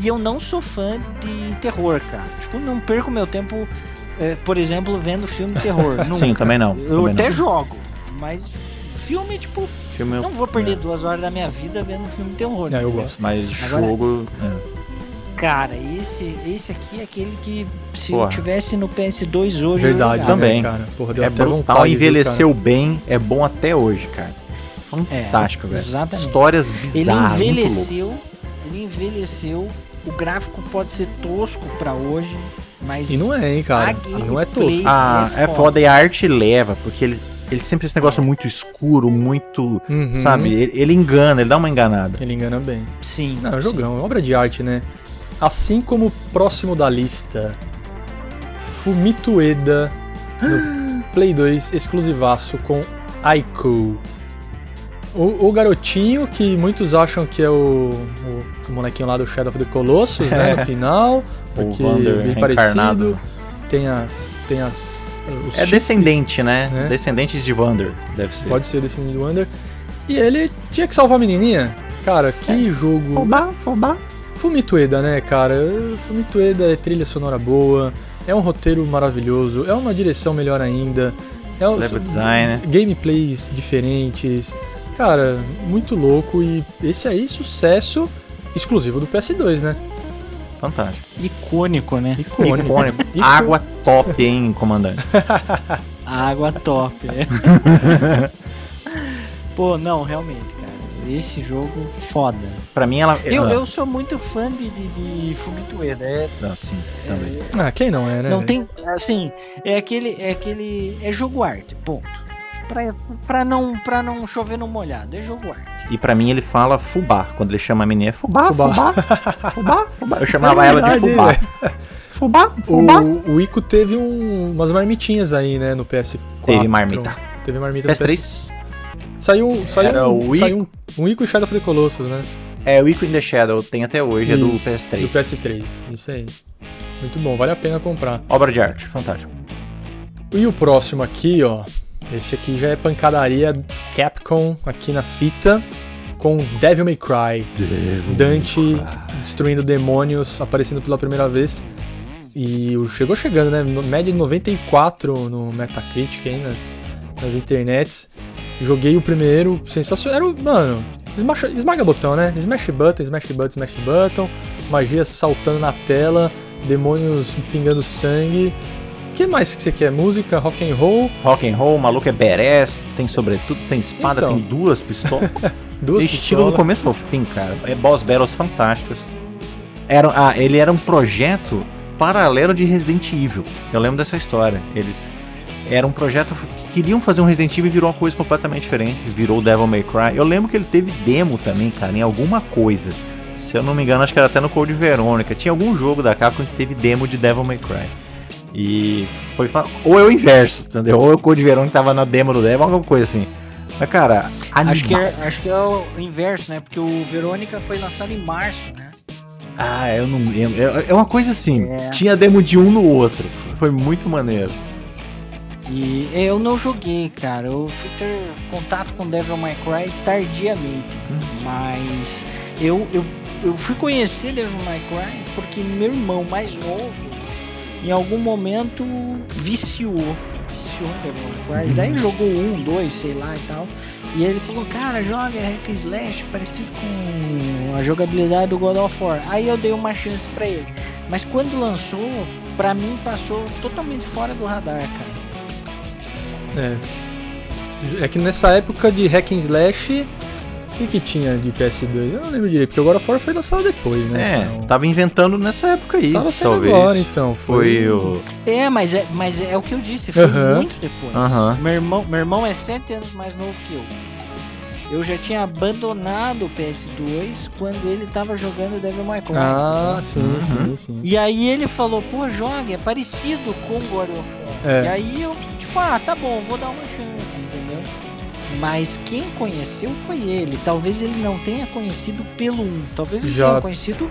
E eu não sou fã de terror, cara. Tipo, não perco meu tempo, eh, por exemplo, vendo filme de terror. [LAUGHS] Nunca. Sim, também não. Eu também até não. jogo, mas filme, tipo, Filme eu- não vou perder duas horas da minha vida vendo um filme de terror. É, eu gosto. Mas Agora- jogo. é. Cara, esse, esse aqui é aquele que se Porra. eu tivesse no PS2 hoje Verdade. Também. cara? Porra, deu É brutal, envelheceu bem, é bom até hoje, cara. É, Fantástico, velho. exatamente. Histórias Ele bizarras. muito louco. envelheceu, ele envelheceu. O gráfico pode ser tosco pra hoje, mas E não é, hein, cara. A E não é tosco. Ah, é é foda. foda e a arte leva, porque ele, ele sempre esse negócio muito escuro, muito. Uhum. Sabe? Ele, ele engana, ele dá uma enganada. Ele engana bem. sim. Não, é um jogão, é obra de arte, né? Assim como o próximo da lista, Fumito Ueda no [GASPS] Play 2 exclusivaço com Aiko. O, o garotinho que muitos acham que é o, o, o molequinho lá do Shadow of the Colossus, né? [LAUGHS] No final, O porque Wander bem reencarnado. parecido. Tem as. Tem as. Os É chifres, descendente, né? né? Descendentes de Wander, deve ser. Pode ser descendente do Wander. E ele tinha que salvar a menininha. Cara, que jogo. Fubá, fubá. Fumitueda, né, cara? Fumitueda é trilha sonora boa, é um roteiro maravilhoso, é uma direção melhor ainda, é o- Level design. gameplays diferentes. Cara, muito louco e esse aí sucesso exclusivo do PS2, né? Fantástico. Icônico, né? Icônico. Icônico. Icô- Água top, hein, comandante? [LAUGHS] Água top, né? [LAUGHS] Pô, não, realmente, cara. Esse jogo foda. Pra mim, ela. Eu, ela- eu sou muito fã de, de, de Fumito Ueda. É, Ah, sim, também. Ah, quem não é, né? não tem. Assim, é aquele. É aquele. É jogo arte, ponto. Pra, pra, não, pra não chover no molhado, é jogo arte. E pra mim ele fala fubá. Quando ele chama a menina, é fubá, Fubá. fubá, fubá, fubá. Eu chamava É ela de fubá. velho. Fubá, fubá. O, o Ico teve um- umas marmitinhas aí, né, no PS4. Teve marmita. Teve marmita no PS... PS3. Saiu, saiu, Era um, o saiu um, um Ico e Shadow of the Colossus, né? É, o Ico in the Shadow tem até hoje, é do Isso, PS3. Do PS3, isso aí. Muito bom, vale a pena comprar. Obra de arte, fantástico. E o próximo aqui, ó. Esse aqui já é pancadaria Capcom aqui na fita com Devil May Cry. Dante destruindo demônios, aparecendo pela primeira vez. E chegou chegando, né? Média de 94 no Metacritic aí nas, nas internets. Joguei o primeiro, sensacional. Era, o- mano, esmacha- esmaga botão, né? Smash button, smash button, smash button. Magias saltando na tela, demônios pingando sangue. O que mais que você quer? Música, rock and roll, Rock and roll, o maluco é badass, tem sobretudo, tem espada, Então. tem duas pistolas. [LAUGHS] duas Estilo do pistolas. começo ao fim, cara. É boss battles fantásticos. Era, ah, ele era um projeto paralelo de Resident Evil. Eu lembro dessa história. Eles era um projeto que queriam fazer um Resident Evil e virou uma coisa completamente diferente. Virou Devil May Cry. Eu lembro que ele teve demo também, cara, em alguma coisa. Se eu não me engano, acho que era até no Code Verônica. Tinha algum jogo da Capcom que teve demo de Devil May Cry. E foi fa- ou é o inverso, entendeu? Ou é o Code Verônica tava na demo do Devil, alguma coisa assim. Mas cara, Acho que, animal. é, acho que é o inverso, né? Porque o Verônica foi lançado em março, né? Ah, eu não lembro. É, é uma coisa assim, É. tinha demo de um no outro. Foi muito maneiro. E eu não joguei, cara. Eu fui ter contato com Devil May Cry tardiamente. Mas eu, eu, eu fui conhecer Devil May Cry porque meu irmão mais novo, em algum momento, viciou. Viciou Devil May Cry. Daí jogou um, dois, sei lá e tal. E ele falou, cara, joga Hack Slash parecido com a jogabilidade do God of War. Aí eu dei uma chance pra ele. Mas quando lançou, pra mim passou totalmente fora do radar, cara. É. É que nessa época de Hack and Slash, que, que tinha de PS2? Eu não lembro direito, porque o God of War foi lançado depois, né? É, Então, tava inventando nessa época aí, tava saindo talvez. agora, então. Foi Foi, o. É, mas é, mas é o que eu disse, foi Aham. muito depois. Aham. Meu, irmão, meu irmão é sete anos mais novo que eu. Eu já tinha abandonado o PS2 quando ele tava jogando Devil May Cry. Ah, entendeu? sim, Uhum. sim, sim. E aí ele falou, pô, joga, é parecido com God of War. É. E aí eu, tipo, ah, tá bom, vou dar uma chance? Mas quem conheceu foi ele. Talvez ele não tenha conhecido pelo 1. Talvez ele Já. tenha conhecido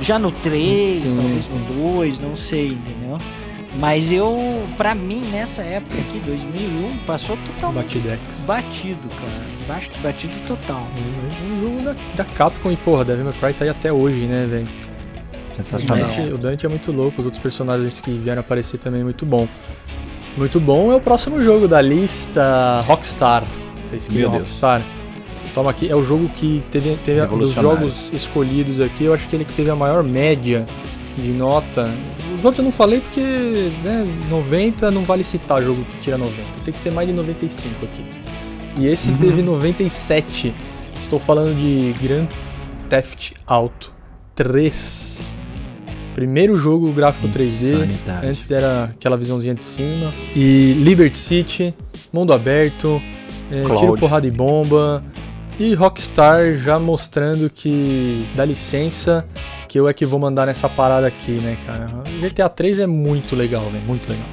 já no 3, Sim, talvez sim. no 2, não sei, entendeu? Mas eu, pra mim, nessa época aqui, 2001, passou totalmente Batidex. batido, cara. Bas- Batido total. Um jogo da, da Capcom e, porra, Devil May Cry tá aí até hoje, né, velho? O Sensacional. Dante, o Dante é muito louco, os outros personagens que vieram aparecer também é muito bom. Muito bom é o próximo jogo da lista Rockstar. Vocês queriam Meu Deus. Rockstar? Toma aqui, é o jogo que teve, teve a- dos jogos escolhidos aqui, eu acho que ele que teve a maior média de nota. Os outros eu não falei porque, né, 90 não vale citar jogo que tira 90. Tem que ser mais de 95 aqui. E esse Uhum. teve 97. Estou falando de Grand Theft Auto 3. Primeiro jogo gráfico 3D. Insanidade. Antes era aquela visãozinha de cima. E Liberty City, mundo aberto, é, tiro, porrada e bomba. E Rockstar já mostrando que dá licença que eu é que vou mandar nessa parada aqui, né, cara? GTA 3 é muito legal, velho, muito legal.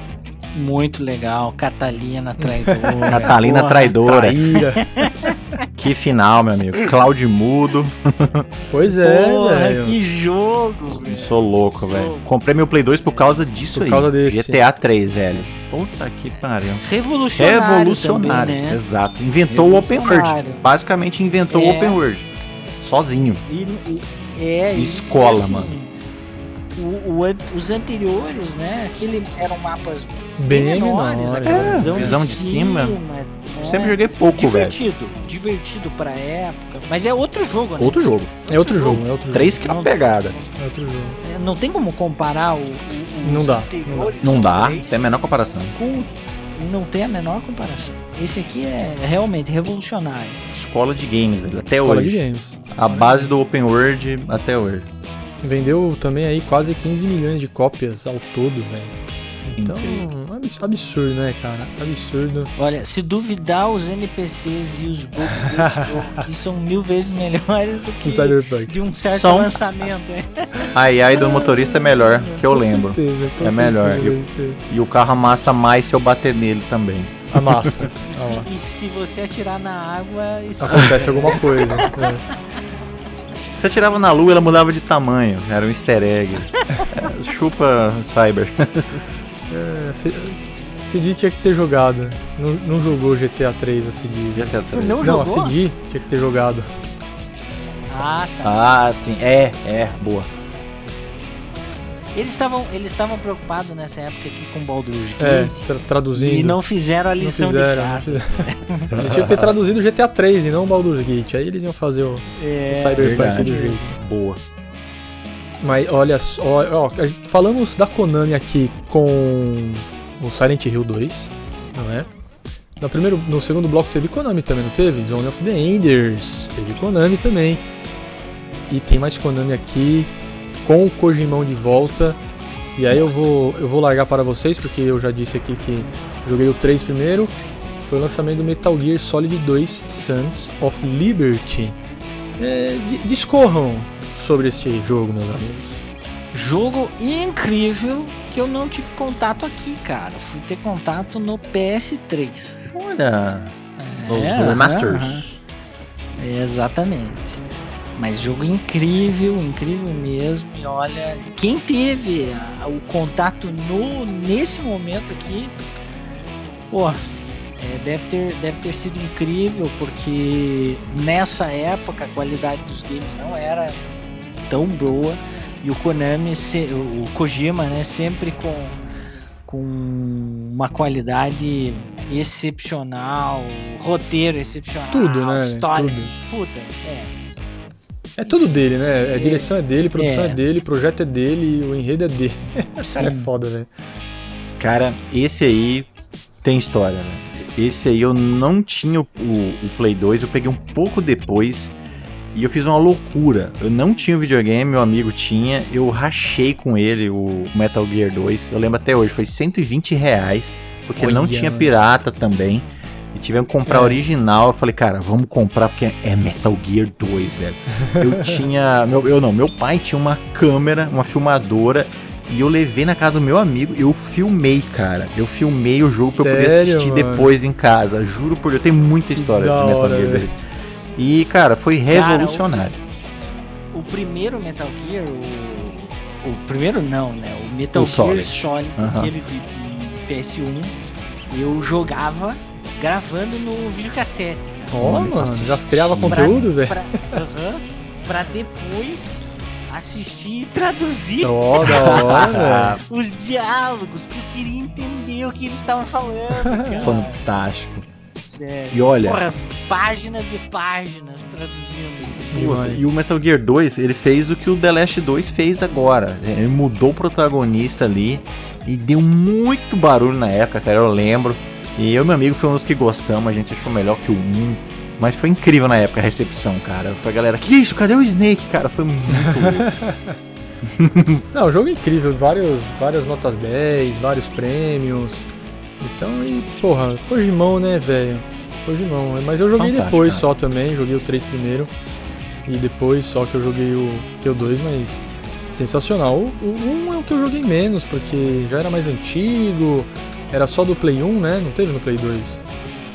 Muito legal. Catalina traidora. [LAUGHS] Catalina Porra. traidora. Traíra. [LAUGHS] Que final, meu amigo. Cloud mudo. [LAUGHS] pois é, velho. que jogo, velho. Sou louco, velho. Comprei meu Play 2 por causa disso Por aí. causa desse. GTA 3, velho. Puta que pariu. Revolucionário. Revolucionário. Também, né? Exato. Inventou o Open World. Basicamente inventou o É. Open World. Sozinho. E, e- é, Escola, e assim, mano. O- o os anteriores, né? Aquele eram mapas Bem menores, menores. aquela é. visão, visão de de cima. cima. né? Sempre joguei pouco, velho. divertido, divertido pra época. Mas é outro jogo, né? Outro jogo. É outro jogo, é outro jogo. Três que é uma pegada. É outro jogo. É, Não tem como comparar o, o- os Não dá, anteriores Não dá. três Tem a menor comparação. com- não tem a menor comparação. Esse aqui é realmente revolucionário. Escola de games, velho. Até Escola de hoje. games. A base do Open World até hoje. Vendeu também aí quase 15 milhões de cópias ao todo, velho. Então, é absurdo, né, cara? Absurdo. Olha, se duvidar, os NPCs e os bugs desse [LAUGHS] jogo aqui são mil vezes melhores do que de um certo Som. lançamento. Hein? [LAUGHS] A AI do motorista é melhor, que eu lembro. Certeza, é melhor. E, e, o carro amassa mais se eu bater nele também. [LAUGHS] Amassa. e, se, e se você atirar na água, isso acontece alguma coisa. É. Você atirava na lua, ela mudava de tamanho. Era um easter egg. é, [LAUGHS] chupa Cyber. é, CD tinha que ter jogado. Não, não jogou GTA 3 a CD. GTA 3. Você não, não jogou? a CD tinha que ter jogado. Ah, tá. Ah, sim. É, é, boa. Eles estavam eles estavam preocupados nessa época aqui com Baldur's Gate. É, tra traduzindo. E não fizeram a lição fizeram, de casa. [LAUGHS] Eles tinham que ter traduzido o GTA 3 e não o Baldur's Gate. Aí eles iam fazer o, é, o Cyberpunk do jeito. Boa. Mas olha só, ó, falamos da Konami aqui com o Silent Hill 2, não é? No, primeiro, no segundo bloco teve Konami também, não teve? Zone of the Enders, teve Konami também. E tem mais Konami aqui com o Kojimão de volta. E aí eu vou, eu vou largar para vocês, porque eu já disse aqui que joguei o 3 primeiro. Foi o lançamento do Metal Gear Solid 2 Sons of Liberty. É, discorram sobre este jogo, meus amigos. Jogo incrível que eu não tive contato aqui, cara. Fui ter contato no PS3. Olha, é, os remasters. exatamente. Mas jogo incrível, incrível mesmo. E olha, quem teve o contato no nesse momento aqui, pô, é, deve, ter, deve ter sido incrível, porque nessa época a qualidade dos games não era tão boa. E o Konami, o Kojima, né, sempre com, com uma qualidade excepcional, roteiro excepcional, Tudo, né? história, Tudo. puta, é é tudo dele, né? A direção é dele, a produção é. é dele, o projeto é dele, o enredo é dele. [LAUGHS] o cara é foda, velho. Cara, esse aí tem história, né? Esse aí eu não tinha o, o, Play 2, eu peguei um pouco depois e eu fiz uma loucura. Eu não tinha o videogame, meu amigo tinha, eu rachei com ele o Metal Gear 2. Eu lembro até hoje, foi 120 reais, porque Olha, não tinha pirata também. E tivemos que comprar é. original. Eu falei, cara, vamos comprar porque é Metal Gear 2, velho. Eu [LAUGHS] tinha. Meu, eu não, meu pai tinha uma câmera, uma filmadora. E eu levei na casa do meu amigo, eu filmei, cara. Eu filmei o jogo pra eu poder assistir mano? depois em casa. Juro por Deus, tem muita história de Metal Gear. Velho. E, cara, foi revolucionário. Cara, o, o, primeiro Metal Gear, o, o primeiro não, né? O Metal o Gear Solid, Solid aquele de, de PS1, eu jogava gravando no videocassete. Ó, oh, mano, já criava conteúdo, velho? Pra, uhum, pra depois assistir e traduzir oh, da hora, [LAUGHS] os diálogos, porque eu queria entender o que eles estavam falando. [LAUGHS] Cara. Fantástico. Sério. E olha. Porra, páginas e páginas traduzindo. e o Metal Gear 2, ele fez o que o The Last 2 fez agora. Ele mudou o protagonista ali e deu muito barulho na época, cara. Eu lembro. E eu e meu amigo foi um dos que gostamos, a gente achou melhor que o 1. Mas foi incrível na época a recepção, cara. Foi a galera, que isso? Cadê o Snake, cara? Foi muito [LAUGHS] Não, o jogo é incrível, vários, várias notas 10, vários prêmios. Então, e porra, Kojimão, né, velho? Kojimão. Mas eu joguei Fantástico, depois cara. só também, joguei o 3 primeiro. E depois só que eu joguei o, que o 2, mas sensacional. O, o 1 é o que eu joguei menos, porque já era mais antigo, era só do Play 1, né? Não teve no Play 2?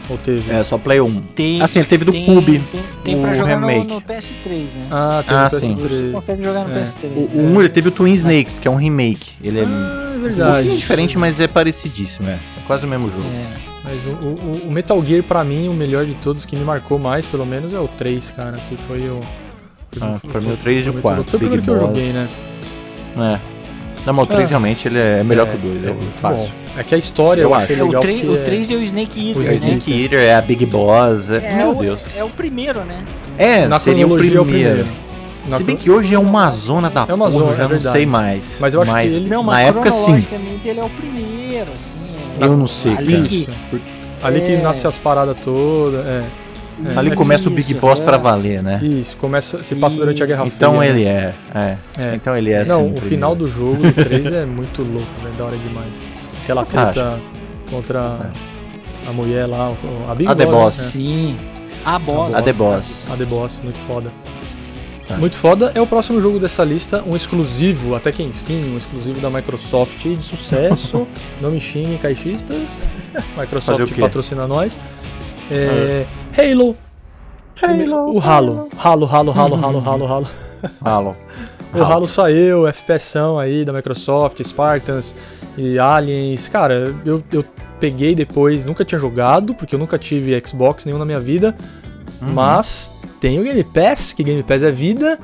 Ou teve? É, só Play 1. Tem, assim, ele teve do tem, Cube. Tem, tem pra jogar no, no, PS3, né? Ah, tem ah, no PS3. Você consegue jogar no é. PS3. O, 1 ele teve o Twin Snakes, que é um remake. Ele é, ah, é verdade. um pouquinho diferente, mas é parecidíssimo, é. É quase o mesmo jogo. É. Mas o, o, o, Metal Gear, pra mim, o melhor de todos, que me marcou mais, pelo menos, é o 3, cara. Que foi o. Ah, foi, pra mim o 3 e o 4. Foi o primeiro que eu joguei, né? É. Não, mas o 3 ah, realmente ele é melhor é, que o 2, é, é fácil. Bom. É que a história eu, eu acho. É, o 3 é... o 3 é o Snake Eater. O né? Snake Eater é a Big Boss. É, meu o, Deus. É o primeiro, né? É, Na seria o primeiro. É o primeiro. Se bem que hoje é uma zona da é uma zona, já é não sei mais. Mas eu acho mas, que ele, não, na época sim. ele é o primeiro, assim. É. Eu não sei, ali que, ali que nasce as paradas todas, é. É. Ali começa o Big Boss é. para valer, né? Isso, começa, se passa durante a Guerra então Fria. Então ele né? é, é, é, Então ele é Não, assim, o final do jogo do 3 é muito louco, velho, da hora demais. Aquela treta, contra a mulher lá, a Big A The Boss, Boss. né? Sim. A boss. A The Boss. A The Boss, muito foda. Tá. Muito foda. É o próximo jogo dessa lista, um exclusivo, até que enfim, um exclusivo da Microsoft de sucesso. [LAUGHS] Não me xinguem, caixistas. Microsoft patrocina nós. É, Halo. O Halo. Halo, Halo, Halo, Halo, Halo, Halo. Halo. O Halo saiu, FPSão aí da Microsoft, Spartans e Aliens. Cara, eu, eu peguei depois, nunca tinha jogado, porque eu nunca tive Xbox nenhum na minha vida. Uhum. Mas tem o Game Pass, que Game Pass é vida.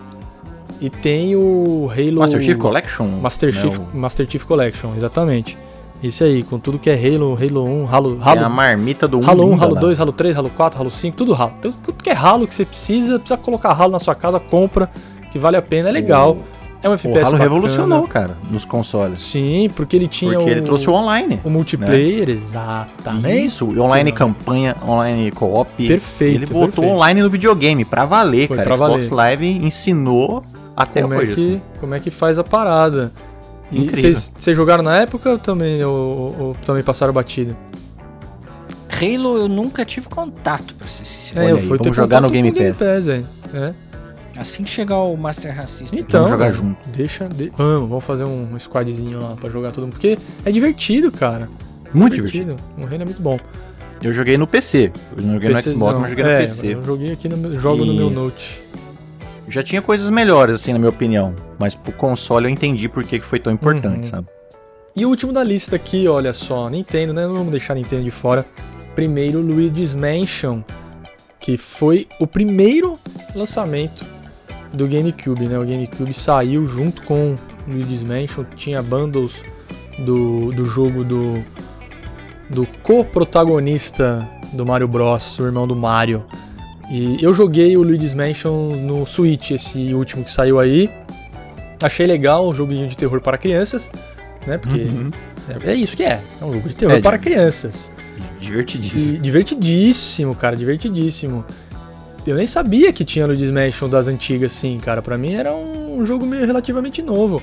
E tem o Halo. Master Chief Collection? Master Chief, Master Chief Collection, exatamente. Isso aí, com tudo que é Halo, Halo 1, Halo. Tem a Halo, marmita do Halo 1, linda Halo lá. 2, Halo 3, Halo 4, Halo 5, tudo Halo. Tudo que é Halo que você precisa, precisa colocar Halo na sua casa, compra, que vale a pena, é legal. É um O FPS Halo bacana. revolucionou, cara, nos consoles. Sim, porque ele tinha Porque o, ele trouxe o online. o multiplayer, exatamente. Isso, online campanha, online co-op. Perfeito, Ele botou perfeito. online no videogame, pra valer, Foi cara. pra Xbox valer. Live ensinou até como, hoje. é que, assim. como é que faz a parada. Incrível. Vocês jogaram na época ou também, ou, ou também passaram batida? Halo eu nunca tive contato, pra ser sincero. Olha aí, vamos jogar no Game com o Pass. É. Assim que chegar o Master Racista. Então, Vamos jogar junto. Deixa, de- vamos, vamos fazer um squadzinho lá pra jogar todo mundo, porque é divertido, cara. Muito divertido. O Halo é muito bom. Eu joguei no PC. Eu não joguei no PCzão. Xbox, mas joguei no é, PC. Eu joguei aqui no meu, jogo no E- meu Note. Já tinha coisas melhores, assim, na minha opinião. Mas pro console eu entendi por que foi tão importante, Uhum. sabe? E o último da lista aqui, olha só, Nintendo, né? Não vamos deixar a Nintendo de fora. Primeiro, Luigi's Mansion, que foi o primeiro lançamento do GameCube, né? O GameCube saiu junto com Luigi's Mansion, tinha bundles do, do jogo do, do co-protagonista do Mario Bros, o irmão do Mario. E eu joguei o Luigi's Mansion no Switch, esse último que saiu aí. Achei legal, um joguinho de terror para crianças, né? Porque Uhum. é, é isso que é, é um jogo de terror É, para crianças. Divertidíssimo. E divertidíssimo, cara, divertidíssimo. Eu nem sabia que tinha Luigi's Mansion das antigas, assim, cara. Pra mim era um jogo meio relativamente novo.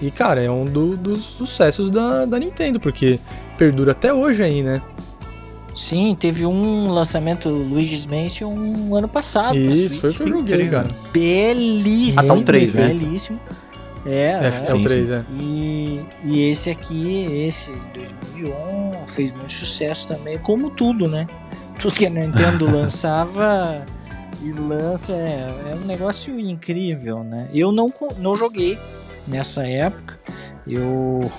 E, cara, é um do- dos sucessos da, da Nintendo, porque perdura até hoje aí, né? Sim, teve um lançamento Luigi's Mansion um ano passado. Isso, foi o que eu joguei, incrível. cara. Belíssimo. Ah, tá um três, né? Belíssimo. É, É, é. é o sim, 3, é. E, e esse aqui, esse 2001, fez muito sucesso também, como tudo, né? Tudo que a Nintendo [LAUGHS] lançava e lança é, é um negócio incrível, né? Eu não, não joguei nessa época, eu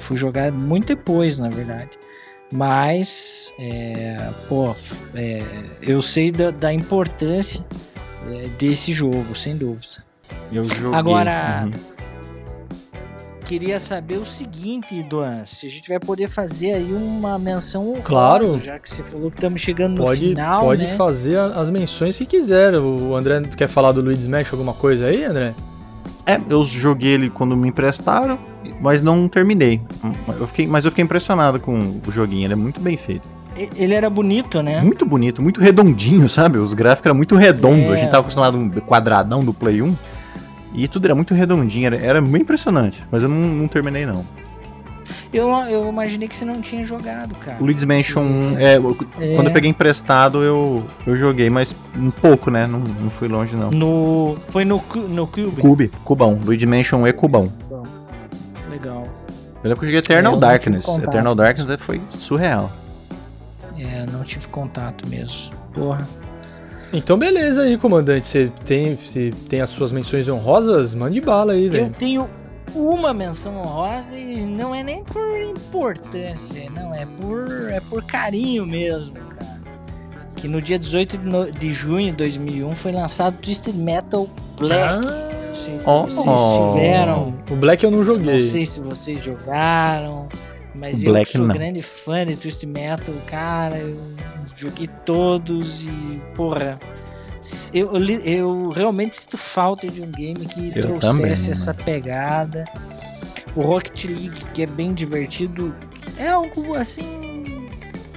fui jogar muito depois, na verdade. Mas, é, pô, é, eu sei da, da importância é, desse jogo, sem dúvida. Eu joguei. Agora- Uhum. Queria saber o seguinte, Duan, se a gente vai poder fazer aí uma menção honrosa, Claro. já que você falou que estamos chegando no Pode, final, pode né? fazer as menções que quiser. O André quer falar do Luigi's Mansion, alguma coisa aí, André? É, eu joguei ele quando me emprestaram, mas não terminei. Eu fiquei, mas eu fiquei impressionado com o joguinho, ele é muito bem feito. Ele era bonito, né? Muito bonito, muito redondinho, sabe? Os gráficos eram muito redondos. É. A gente tava acostumado com um quadradão do Play 1. E tudo era muito redondinho, era, era bem impressionante. Mas eu não, não terminei, não. Eu, eu imaginei que você não tinha jogado, cara. O Luigi's Mansion 1, é, eu- É. quando eu peguei emprestado, eu, eu joguei, mas um pouco, né? Não, não fui longe, não. No, foi no, no Cube? Cube, Cubão. Luigi Mansion 1 é Cubão. Legal. Eu lembro que eu joguei É, Eternal eu não tive Darkness. Eternal Darkness foi surreal. É, não tive contato mesmo. Porra. Então, beleza aí, comandante. Você tem, você tem as suas menções honrosas? Mande bala aí, Eu velho. tenho uma menção honrosa e não é nem por importância, não, é por, é por carinho mesmo, cara. Que no dia 18 de, no- de junho de 2001 foi lançado Twisted Metal Black. Ah, não sei se Oh. vocês tiveram, O Black eu não joguei. não sei se vocês jogaram, mas O eu sou não. grande fã de Twisted Metal, cara, eu joguei todos e, porra, eu, eu realmente sinto falta de um game que Eu trouxesse também, essa pegada. O Rocket League, que é bem divertido, é algo assim,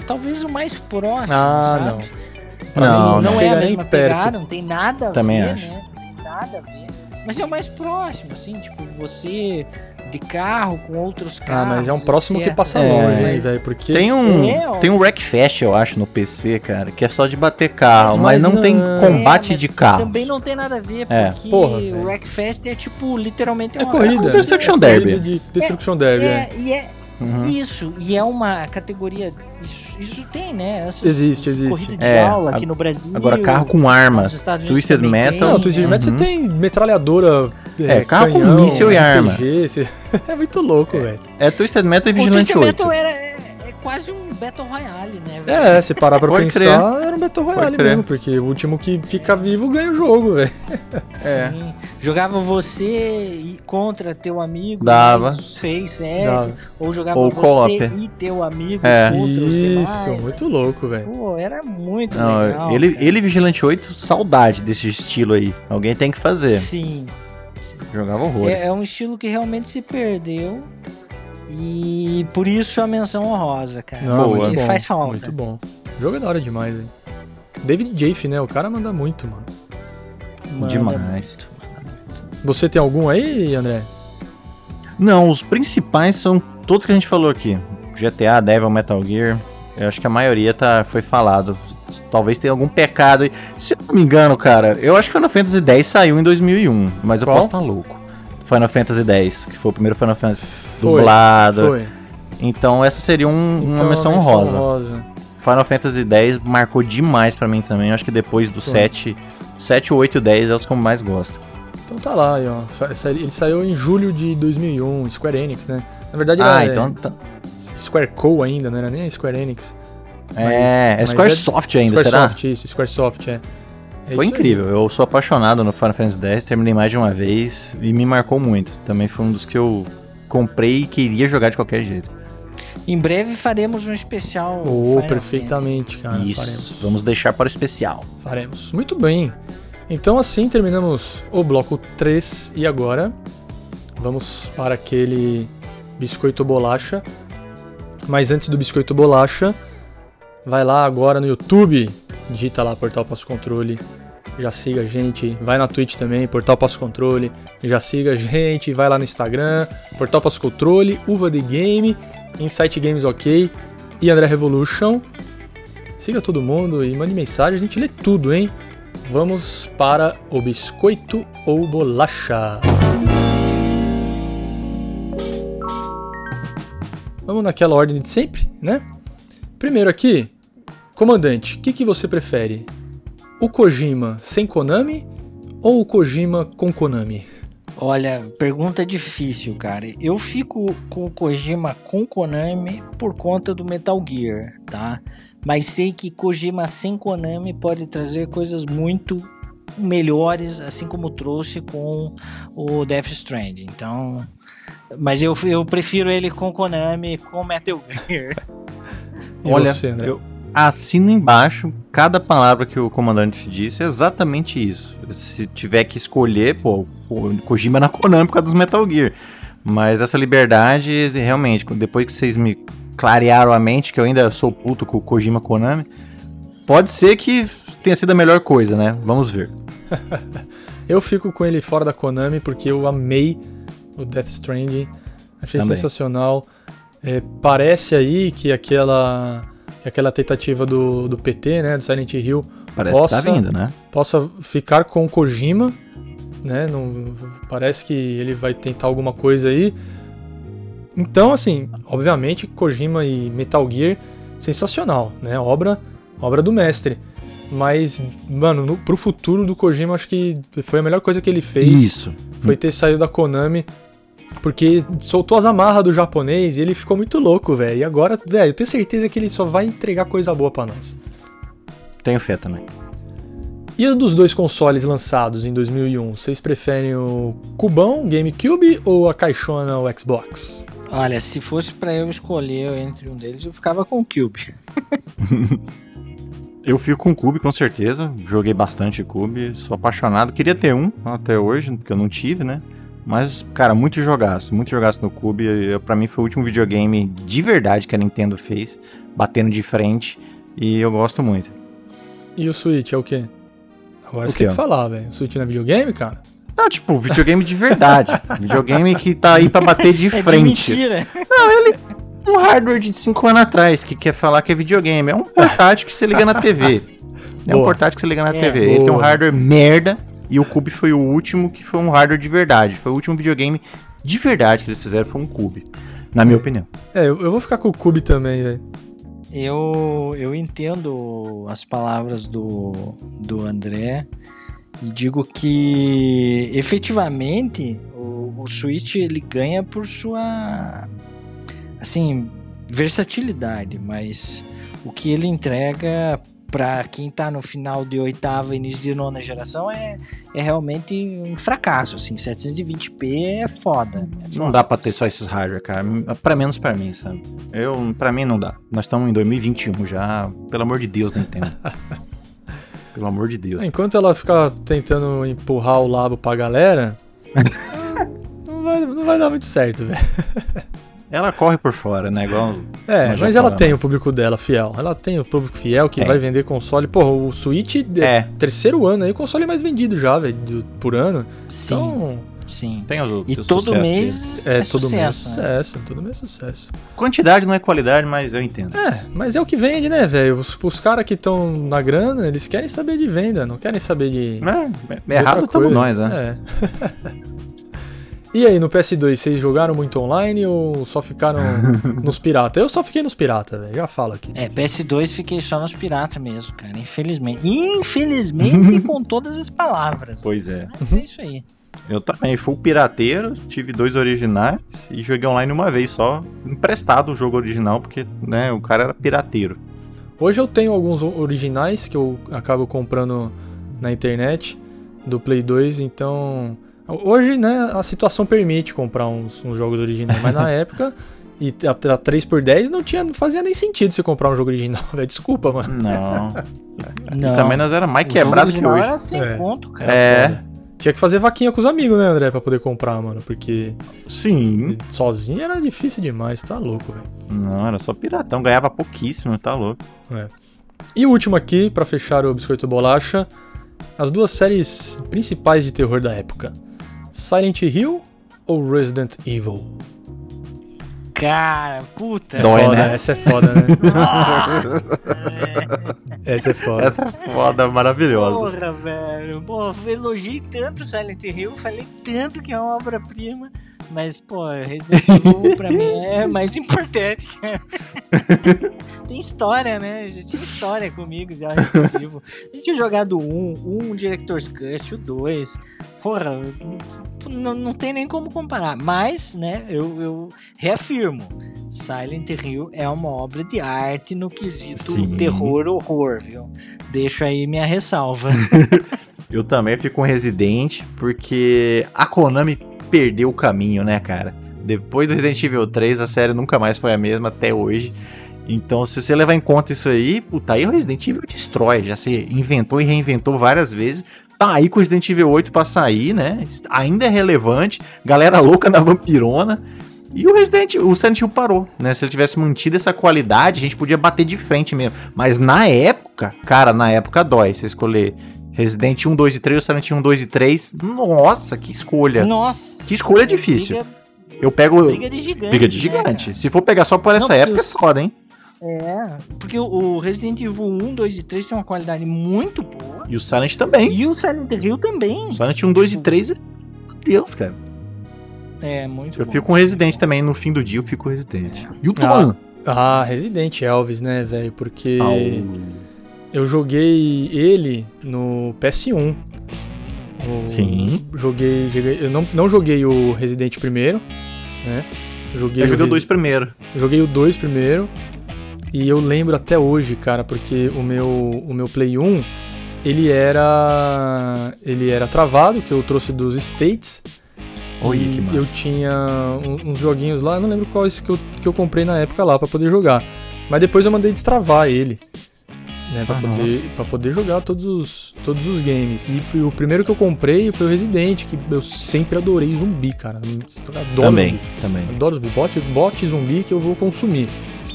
talvez o mais próximo, Ah, sabe? não. Pra Não, mim, Não, é chega a mesma pegada, não tem nada a Também ver, acho. né? Não tem nada a ver. Mas é o mais próximo, assim, tipo, você de carro com outros Ah, carros. mas é um próximo que passa É, longe, hein, velho? Porque. Tem um, É, tem um Wreckfest, eu acho, no PC, cara, que é só de bater carro, Mas mas, não, tem não- combate É, mas de carro. Também não tem nada a ver, É. porque Porra, o. Wreckfest é tipo, literalmente É uma corrida. É Destruction é Derby. corrida de Destruction Derby, é. É, e é Uhum. isso, e é uma categoria. Isso, isso tem, né? Essas Existe, existe. Corrida de É, aula aqui ag- no Brasil. Agora, carro com nos arma, Estados Unidos Twisted Metal. tem, Não, Twisted é. Metal Uhum. você tem metralhadora. É, carro com canhão, míssil e arma. RPG, você- [LAUGHS] É muito louco, velho. É Twisted Metal e O Vigilante Twisted 8. Metal era, é, é quase um Battle Royale, né? velho? É, se parar pra Pode pensar, era um Battle Royale crer. mesmo, porque o último que fica vivo ganha o jogo, velho. É. Sim. Jogava você e- contra teu amigo. Dava. Seis, sete. Dava. Ou jogava Ou você e teu amigo É. contra os Isso, demais. muito louco, velho. Pô, era muito Não, legal. ele, cara. ele e Vigilante 8, saudade desse estilo aí. Alguém tem que fazer. Sim. Jogava horrores. É, é um estilo que realmente se perdeu. E por isso a menção honrosa, cara. Não, Boa. Porque muito bom, faz falta. Muito bom. O jogo é da hora demais, velho. David Jaffe, né? O cara manda muito, mano. Manda Demais. muito. Você tem algum aí, André? Não, os principais são todos que a gente falou aqui. GTA, Devil, Metal Gear. Eu acho que a maioria tá, foi falado. Talvez tenha algum pecado aí. Se eu não me engano, cara, eu acho que Final Fantasy X saiu em 2001, mas eu Qual? posso estar louco. Final Fantasy X, que foi o primeiro Final Fantasy Foi, dublado. Foi. Então essa seria um- Então, uma menção honrosa. honrosa. Final Fantasy X marcou demais pra mim também. Eu acho que depois do Foi. 7, 7, 8 e 10 é os que eu mais gosto. Então tá lá, ó. Ele saiu em julho de 2001, Square Enix, né? Na verdade, Ah, era então. tá- é, Square Co ainda, não era nem Square Enix. é, é mas Squaresoft ainda, será? Squaresoft, isso, Squaresoft, é. É Foi isso aí. incrível. Eu sou apaixonado no Final Fantasy X, terminei mais de uma vez e me marcou muito. Também foi um dos que eu comprei e queria jogar de qualquer jeito. Em breve faremos um especial. Oh, Final perfeitamente, cara. Isso. Faremos. Vamos deixar para o especial. Faremos. Muito bem. Então assim terminamos o bloco 3 e agora vamos para aquele biscoito bolacha. Mas antes do biscoito bolacha, vai lá agora no YouTube, digita lá Portal Passo Controle, já siga a gente, vai na Twitch também, Portal Passo Controle, já siga a gente, vai lá no Instagram, Portal Passo Controle, Uva de Game, Insight Games OK e André Revolution. Siga todo mundo e mande mensagem, a gente lê tudo, hein? Vamos para o biscoito ou bolacha. Vamos naquela ordem de sempre, né? Primeiro aqui, comandante, o que, que você prefere? O Kojima sem Konami ou o Kojima com Konami? Olha, pergunta difícil, cara. Eu fico com o Kojima com Konami por conta do Metal Gear, tá? Mas sei que Kojima sem Konami pode trazer coisas muito melhores, assim como trouxe com o Death Stranding. Então, mas eu, eu prefiro ele com Konami, com Metal Gear. Olha, você, eu assino embaixo cada palavra que o comandante disse, é exatamente isso. Se tiver que escolher, pô, o Kojima na Konami por causa dos Metal Gear. Mas essa liberdade, realmente, depois que vocês me clarearam a mente, que eu ainda sou puto com o Kojima Konami, pode ser que tenha sido a melhor coisa, né? Vamos ver. [LAUGHS] Eu fico com ele fora da Konami porque eu amei o Death Stranding. Achei Também. sensacional. É, parece aí que aquela, que aquela tentativa do, do PT, né, do Silent Hill, Parece Possa- que tá vindo, né? possa ficar com o Kojima, né? Não, parece que ele vai tentar alguma coisa aí. Então, assim, obviamente, Kojima e Metal Gear, sensacional, né? Obra, obra do mestre. Mas, mano, no, pro futuro do Kojima, acho que foi a melhor coisa que ele fez. Isso. Foi ter saído da Konami. Porque soltou as amarras do japonês e ele ficou muito louco, velho. E agora, velho, eu tenho certeza que ele só vai entregar coisa boa pra nós. Tenho fé também. E os dos dois consoles lançados em 2001, vocês preferem o Cubão, GameCube ou a caixona, o Xbox? Olha, se fosse pra eu escolher entre um deles, eu ficava com o Cube. [LAUGHS] Eu fico com o Cube, com certeza. Joguei bastante Cube, sou apaixonado. Queria ter um até hoje, porque eu não tive, né? Mas, cara, muito jogaço, muito jogaço no Cube. Eu, pra mim foi o último videogame de verdade que a Nintendo fez, batendo de frente. E eu gosto muito. E o Switch é o quê? Agora O você tem quê, que ó? falar, velho. O Switch não é videogame, cara? Não, tipo, videogame de verdade. [LAUGHS] videogame que tá aí pra bater de É de frente. mentira. um hardware de 5 anos atrás que quer falar que é videogame. É um portátil que você liga na TV. É um Boa. portátil que você liga na É, TV. Ele tem um boa. hardware merda e o Cube foi o último que foi um hardware de verdade. Foi o último videogame de verdade que eles fizeram, foi um Cube. Na minha opinião. É, eu, eu vou ficar com o Cube também, velho. Eu, eu entendo as palavras do, do André e digo que efetivamente o, o Switch ele ganha por sua assim versatilidade, mas o que ele entrega para quem tá no final de oitava início de nona geração é, é realmente um fracasso assim 720p é foda, é Não foda. dá pra ter só esses hardware, cara. Pra menos pra mim, sabe? Eu, pra mim não dá. Nós estamos em 2021 já. Pelo amor de Deus, Nintendo. [LAUGHS] Pelo amor de Deus. Enquanto ela ficar tentando empurrar o labo pra galera, [LAUGHS] não, vai, não vai dar muito certo, velho. Ela corre por fora, né? Igual. É, mas ela falamos. tem o público dela fiel. Ela tem o público fiel que Tem. vai vender console. Porra, o Switch é, É. terceiro ano aí, o console mais vendido já, velho, por ano. Sim, Então, sim. Tem os E todo mês é, é todo mês sucesso, né? sucesso, todo mês sucesso. Quantidade não é qualidade, mas eu entendo. É, mas é o que vende, né, velho? Os, os caras que estão na grana, eles querem saber de venda, não querem saber de. É, de errado estamos nós, né? É. [LAUGHS] e aí, no PS2, vocês jogaram muito online ou só ficaram [LAUGHS] nos pirata? Eu só fiquei nos pirata, velho. Já falo aqui. É, PS2 fiquei só nos piratas mesmo, cara. Infelizmente. Infelizmente [LAUGHS] com todas as palavras. Pois é. Mas é isso aí. Eu também fui pirateiro, tive dois originais e joguei online uma vez só, emprestado o jogo original, porque né, o cara era pirateiro. Hoje eu tenho alguns originais que eu acabo comprando na internet do Play 2, então. Hoje, né, a situação permite comprar uns, uns jogos originais, mas na [LAUGHS] época. E a, a 3x10 não, tinha, não fazia nem sentido você comprar um jogo original, velho. [LAUGHS] Desculpa, mano. Não. Não. E também nós era mais O quebrado jogo que original hoje. Era sem É. ponto, cara. É, Tinha que fazer vaquinha com os amigos, né, André, pra poder comprar, mano. Porque sim. sozinho era difícil demais, tá louco, velho. Não, era só piratão, ganhava pouquíssimo, tá louco. E o último aqui, pra fechar o Biscoito Bolacha, as duas séries principais de terror da época: Silent Hill ou Resident Evil? Cara, puta. Dói, foda, né? Essa é foda, né? [LAUGHS] Nossa, essa é foda. Essa é foda, maravilhosa. Porra, velho. Pô, eu elogiei tanto Silent Hill, falei tanto que é uma obra-prima. Mas, pô, Resident Evil pra mim é [LAUGHS] mais importante. [LAUGHS] Tem história, né? Já tinha história comigo já, Resident Evil. A gente tinha jogado 1, um Director's Cut, o 2. Porra, não, não tem nem como comparar. Mas, né, eu, eu reafirmo. Silent Hill é uma obra de arte no quesito Sim. terror-horror, viu? Deixo aí minha ressalva. [LAUGHS] Eu também fico com Resident, porque a Konami perdeu o caminho, né, cara? Depois do Resident Evil 3, a série nunca mais foi a mesma até hoje. Então, se você levar em conta isso aí, puta, aí o Resident Evil destrói. Já se inventou e reinventou várias vezes. Tá aí com o Resident Evil 8 pra sair, né? Ainda é relevante. Galera louca na vampirona. E o Resident o Silent Hill parou, né? Se ele tivesse mantido essa qualidade, a gente podia bater de frente mesmo. Mas na época, cara, na época dói você escolher Resident 1, 2 e 3 ou Silent 1, 2 e 3. Nossa, que escolha. Nossa! Que escolha difícil. Briga, Eu pego. briga de gigante. Briga de né, gigante. cara? Se for pegar só por essa Não, época, é os- foda, hein? É, porque o- o Resident Evil 1, 2 e 3 tem uma qualidade muito boa. E o Silent também. E o Silent Hill também. O Silent 1, 2 e 3 é. Meu Deus, cara. É, muito Eu bom. fico com Resident também. No fim do dia, eu fico com Resident. E o Ah, Tom? Ah, Resident Elvis, né, velho? Porque Ah, eu joguei ele no PS1. O- Sim. Joguei, joguei- eu não, não joguei o Resident primeiro, né? Joguei Eu joguei o Resi- 2 primeiro. Joguei o 2 primeiro. E eu lembro até hoje, cara, porque o meu, o meu Play 1, ele era ele era travado, que eu trouxe dos States. Olha e que massa. eu tinha um- uns joguinhos lá, não lembro quais que eu, que eu comprei na época lá pra poder jogar. Mas depois eu mandei destravar ele. Né, pra, Aham. poder, pra poder jogar todos os, todos os games. E o primeiro que eu comprei foi o Resident, que eu sempre adorei zumbi, cara. Eu Adoro Também, zumbi. também. Adoro zumbi. Bote, bote zumbi que eu vou consumir.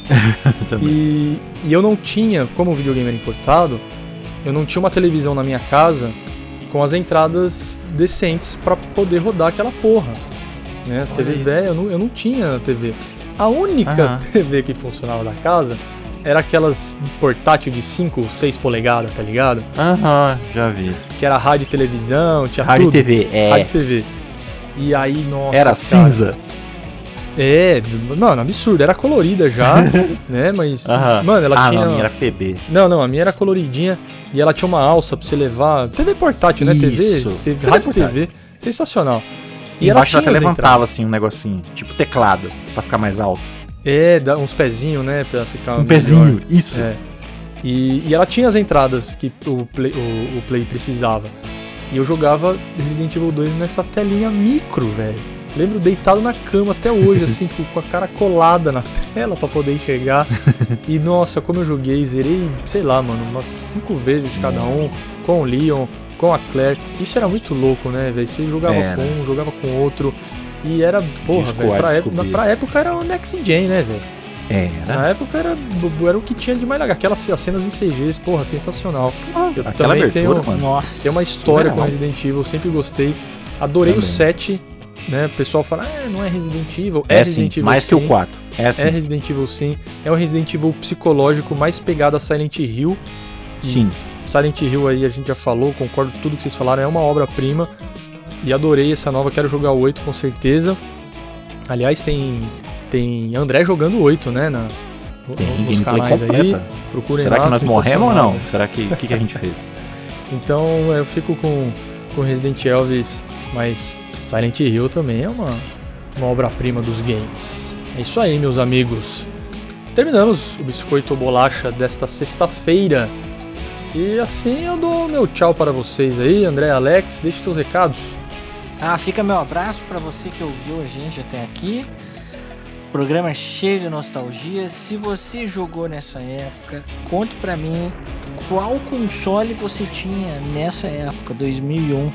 [LAUGHS] E, e eu não tinha, como o videogame era importado, eu não tinha uma televisão na minha casa com as entradas decentes para poder rodar aquela porra. Né? As Olha TV velha, eu não, eu não tinha TV. A única. [LAUGHS] TV que funcionava da casa era aquelas portátil de 5, 6 polegadas, tá ligado? Aham, já vi. Que era rádio e televisão, tinha Rádio tudo. TV, é. Rádio TV. E aí, nossa. Era cara, cinza. É, mano, absurdo. Era colorida já, [LAUGHS] né? Mas, Aham. mano, ela ah, tinha. não, a minha era PB. Não, não, a minha era coloridinha e ela tinha uma alça pra você levar. TV portátil, né? Isso. TV, TV TV rádio portátil. TV. Sensacional. E embaixo ela tinha até levantava assim um negocinho, tipo teclado, pra ficar mais alto. É, dá uns pezinhos, né? Pra ficar. Um melhor. pezinho, isso. É. E, e ela tinha as entradas que o Play, o, o Play precisava. E eu jogava Resident Evil 2 nessa telinha micro, velho. Lembro deitado na cama até hoje, assim, [LAUGHS] tipo, com a cara colada na tela pra poder enxergar. [LAUGHS] e nossa, como eu joguei, zerei, sei lá, mano, umas cinco vezes cada um, com o Leon, com a Claire. Isso era muito louco, né, velho? Você jogava com um, jogava com outro. E era, porra, Disco velho, pra, época- pra época era o Next Gen, né, velho? Era. Na época era, era o que tinha de mais legal. Aquelas as cenas em CGs, porra, sensacional. Eu Aquela também abertura, tenho, mano. Nossa. tenho uma história surreal. com Resident Evil, eu sempre gostei. Adorei o Também. 7, né? O pessoal fala, ah, não é Resident Evil. É, É, sim, Resident Evil mais que sim. o 4. É. É Resident Evil sim. É um Resident Evil psicológico mais pegado a Silent Hill. Sim. Silent Hill aí a gente já falou, concordo com tudo que vocês falaram, é uma obra-prima. E adorei essa nova, quero jogar o 8 com certeza. Aliás, tem tem André jogando o 8, né, na, no- Tem nos canais aí. completa. Procurem Será lá, que nós morremos ou não? Será que o que, que a gente fez? [LAUGHS] Então eu fico com, com Resident Elvis, mas Silent Hill também é uma, uma obra-prima dos games. É isso aí, meus amigos. Terminamos o Biscoito Bolacha desta sexta-feira. E assim eu dou meu tchau para vocês aí, André Alex. Deixe seus recados. Ah, fica meu abraço para você que ouviu a gente até aqui. Programa cheio de nostalgia. Se você jogou nessa época, conte pra mim qual console você tinha nessa época, 2001.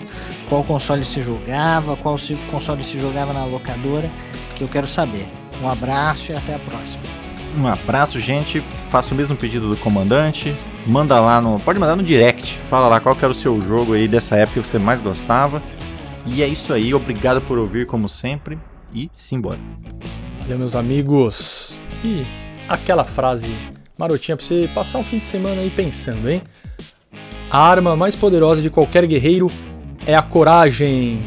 Qual console você jogava, qual se- console se jogava na locadora, que eu quero saber. Um abraço e até a próxima. Um abraço, gente. Faça o mesmo pedido do comandante. Manda lá no. Pode mandar no direct. Fala lá qual era o seu jogo aí dessa época que você mais gostava. E é isso aí. Obrigado por ouvir, como sempre. E simbora. Valeu, meus amigos. E aquela frase marotinha pra você passar um fim de semana aí pensando, hein? A arma mais poderosa de qualquer guerreiro é a coragem.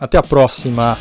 Até a próxima.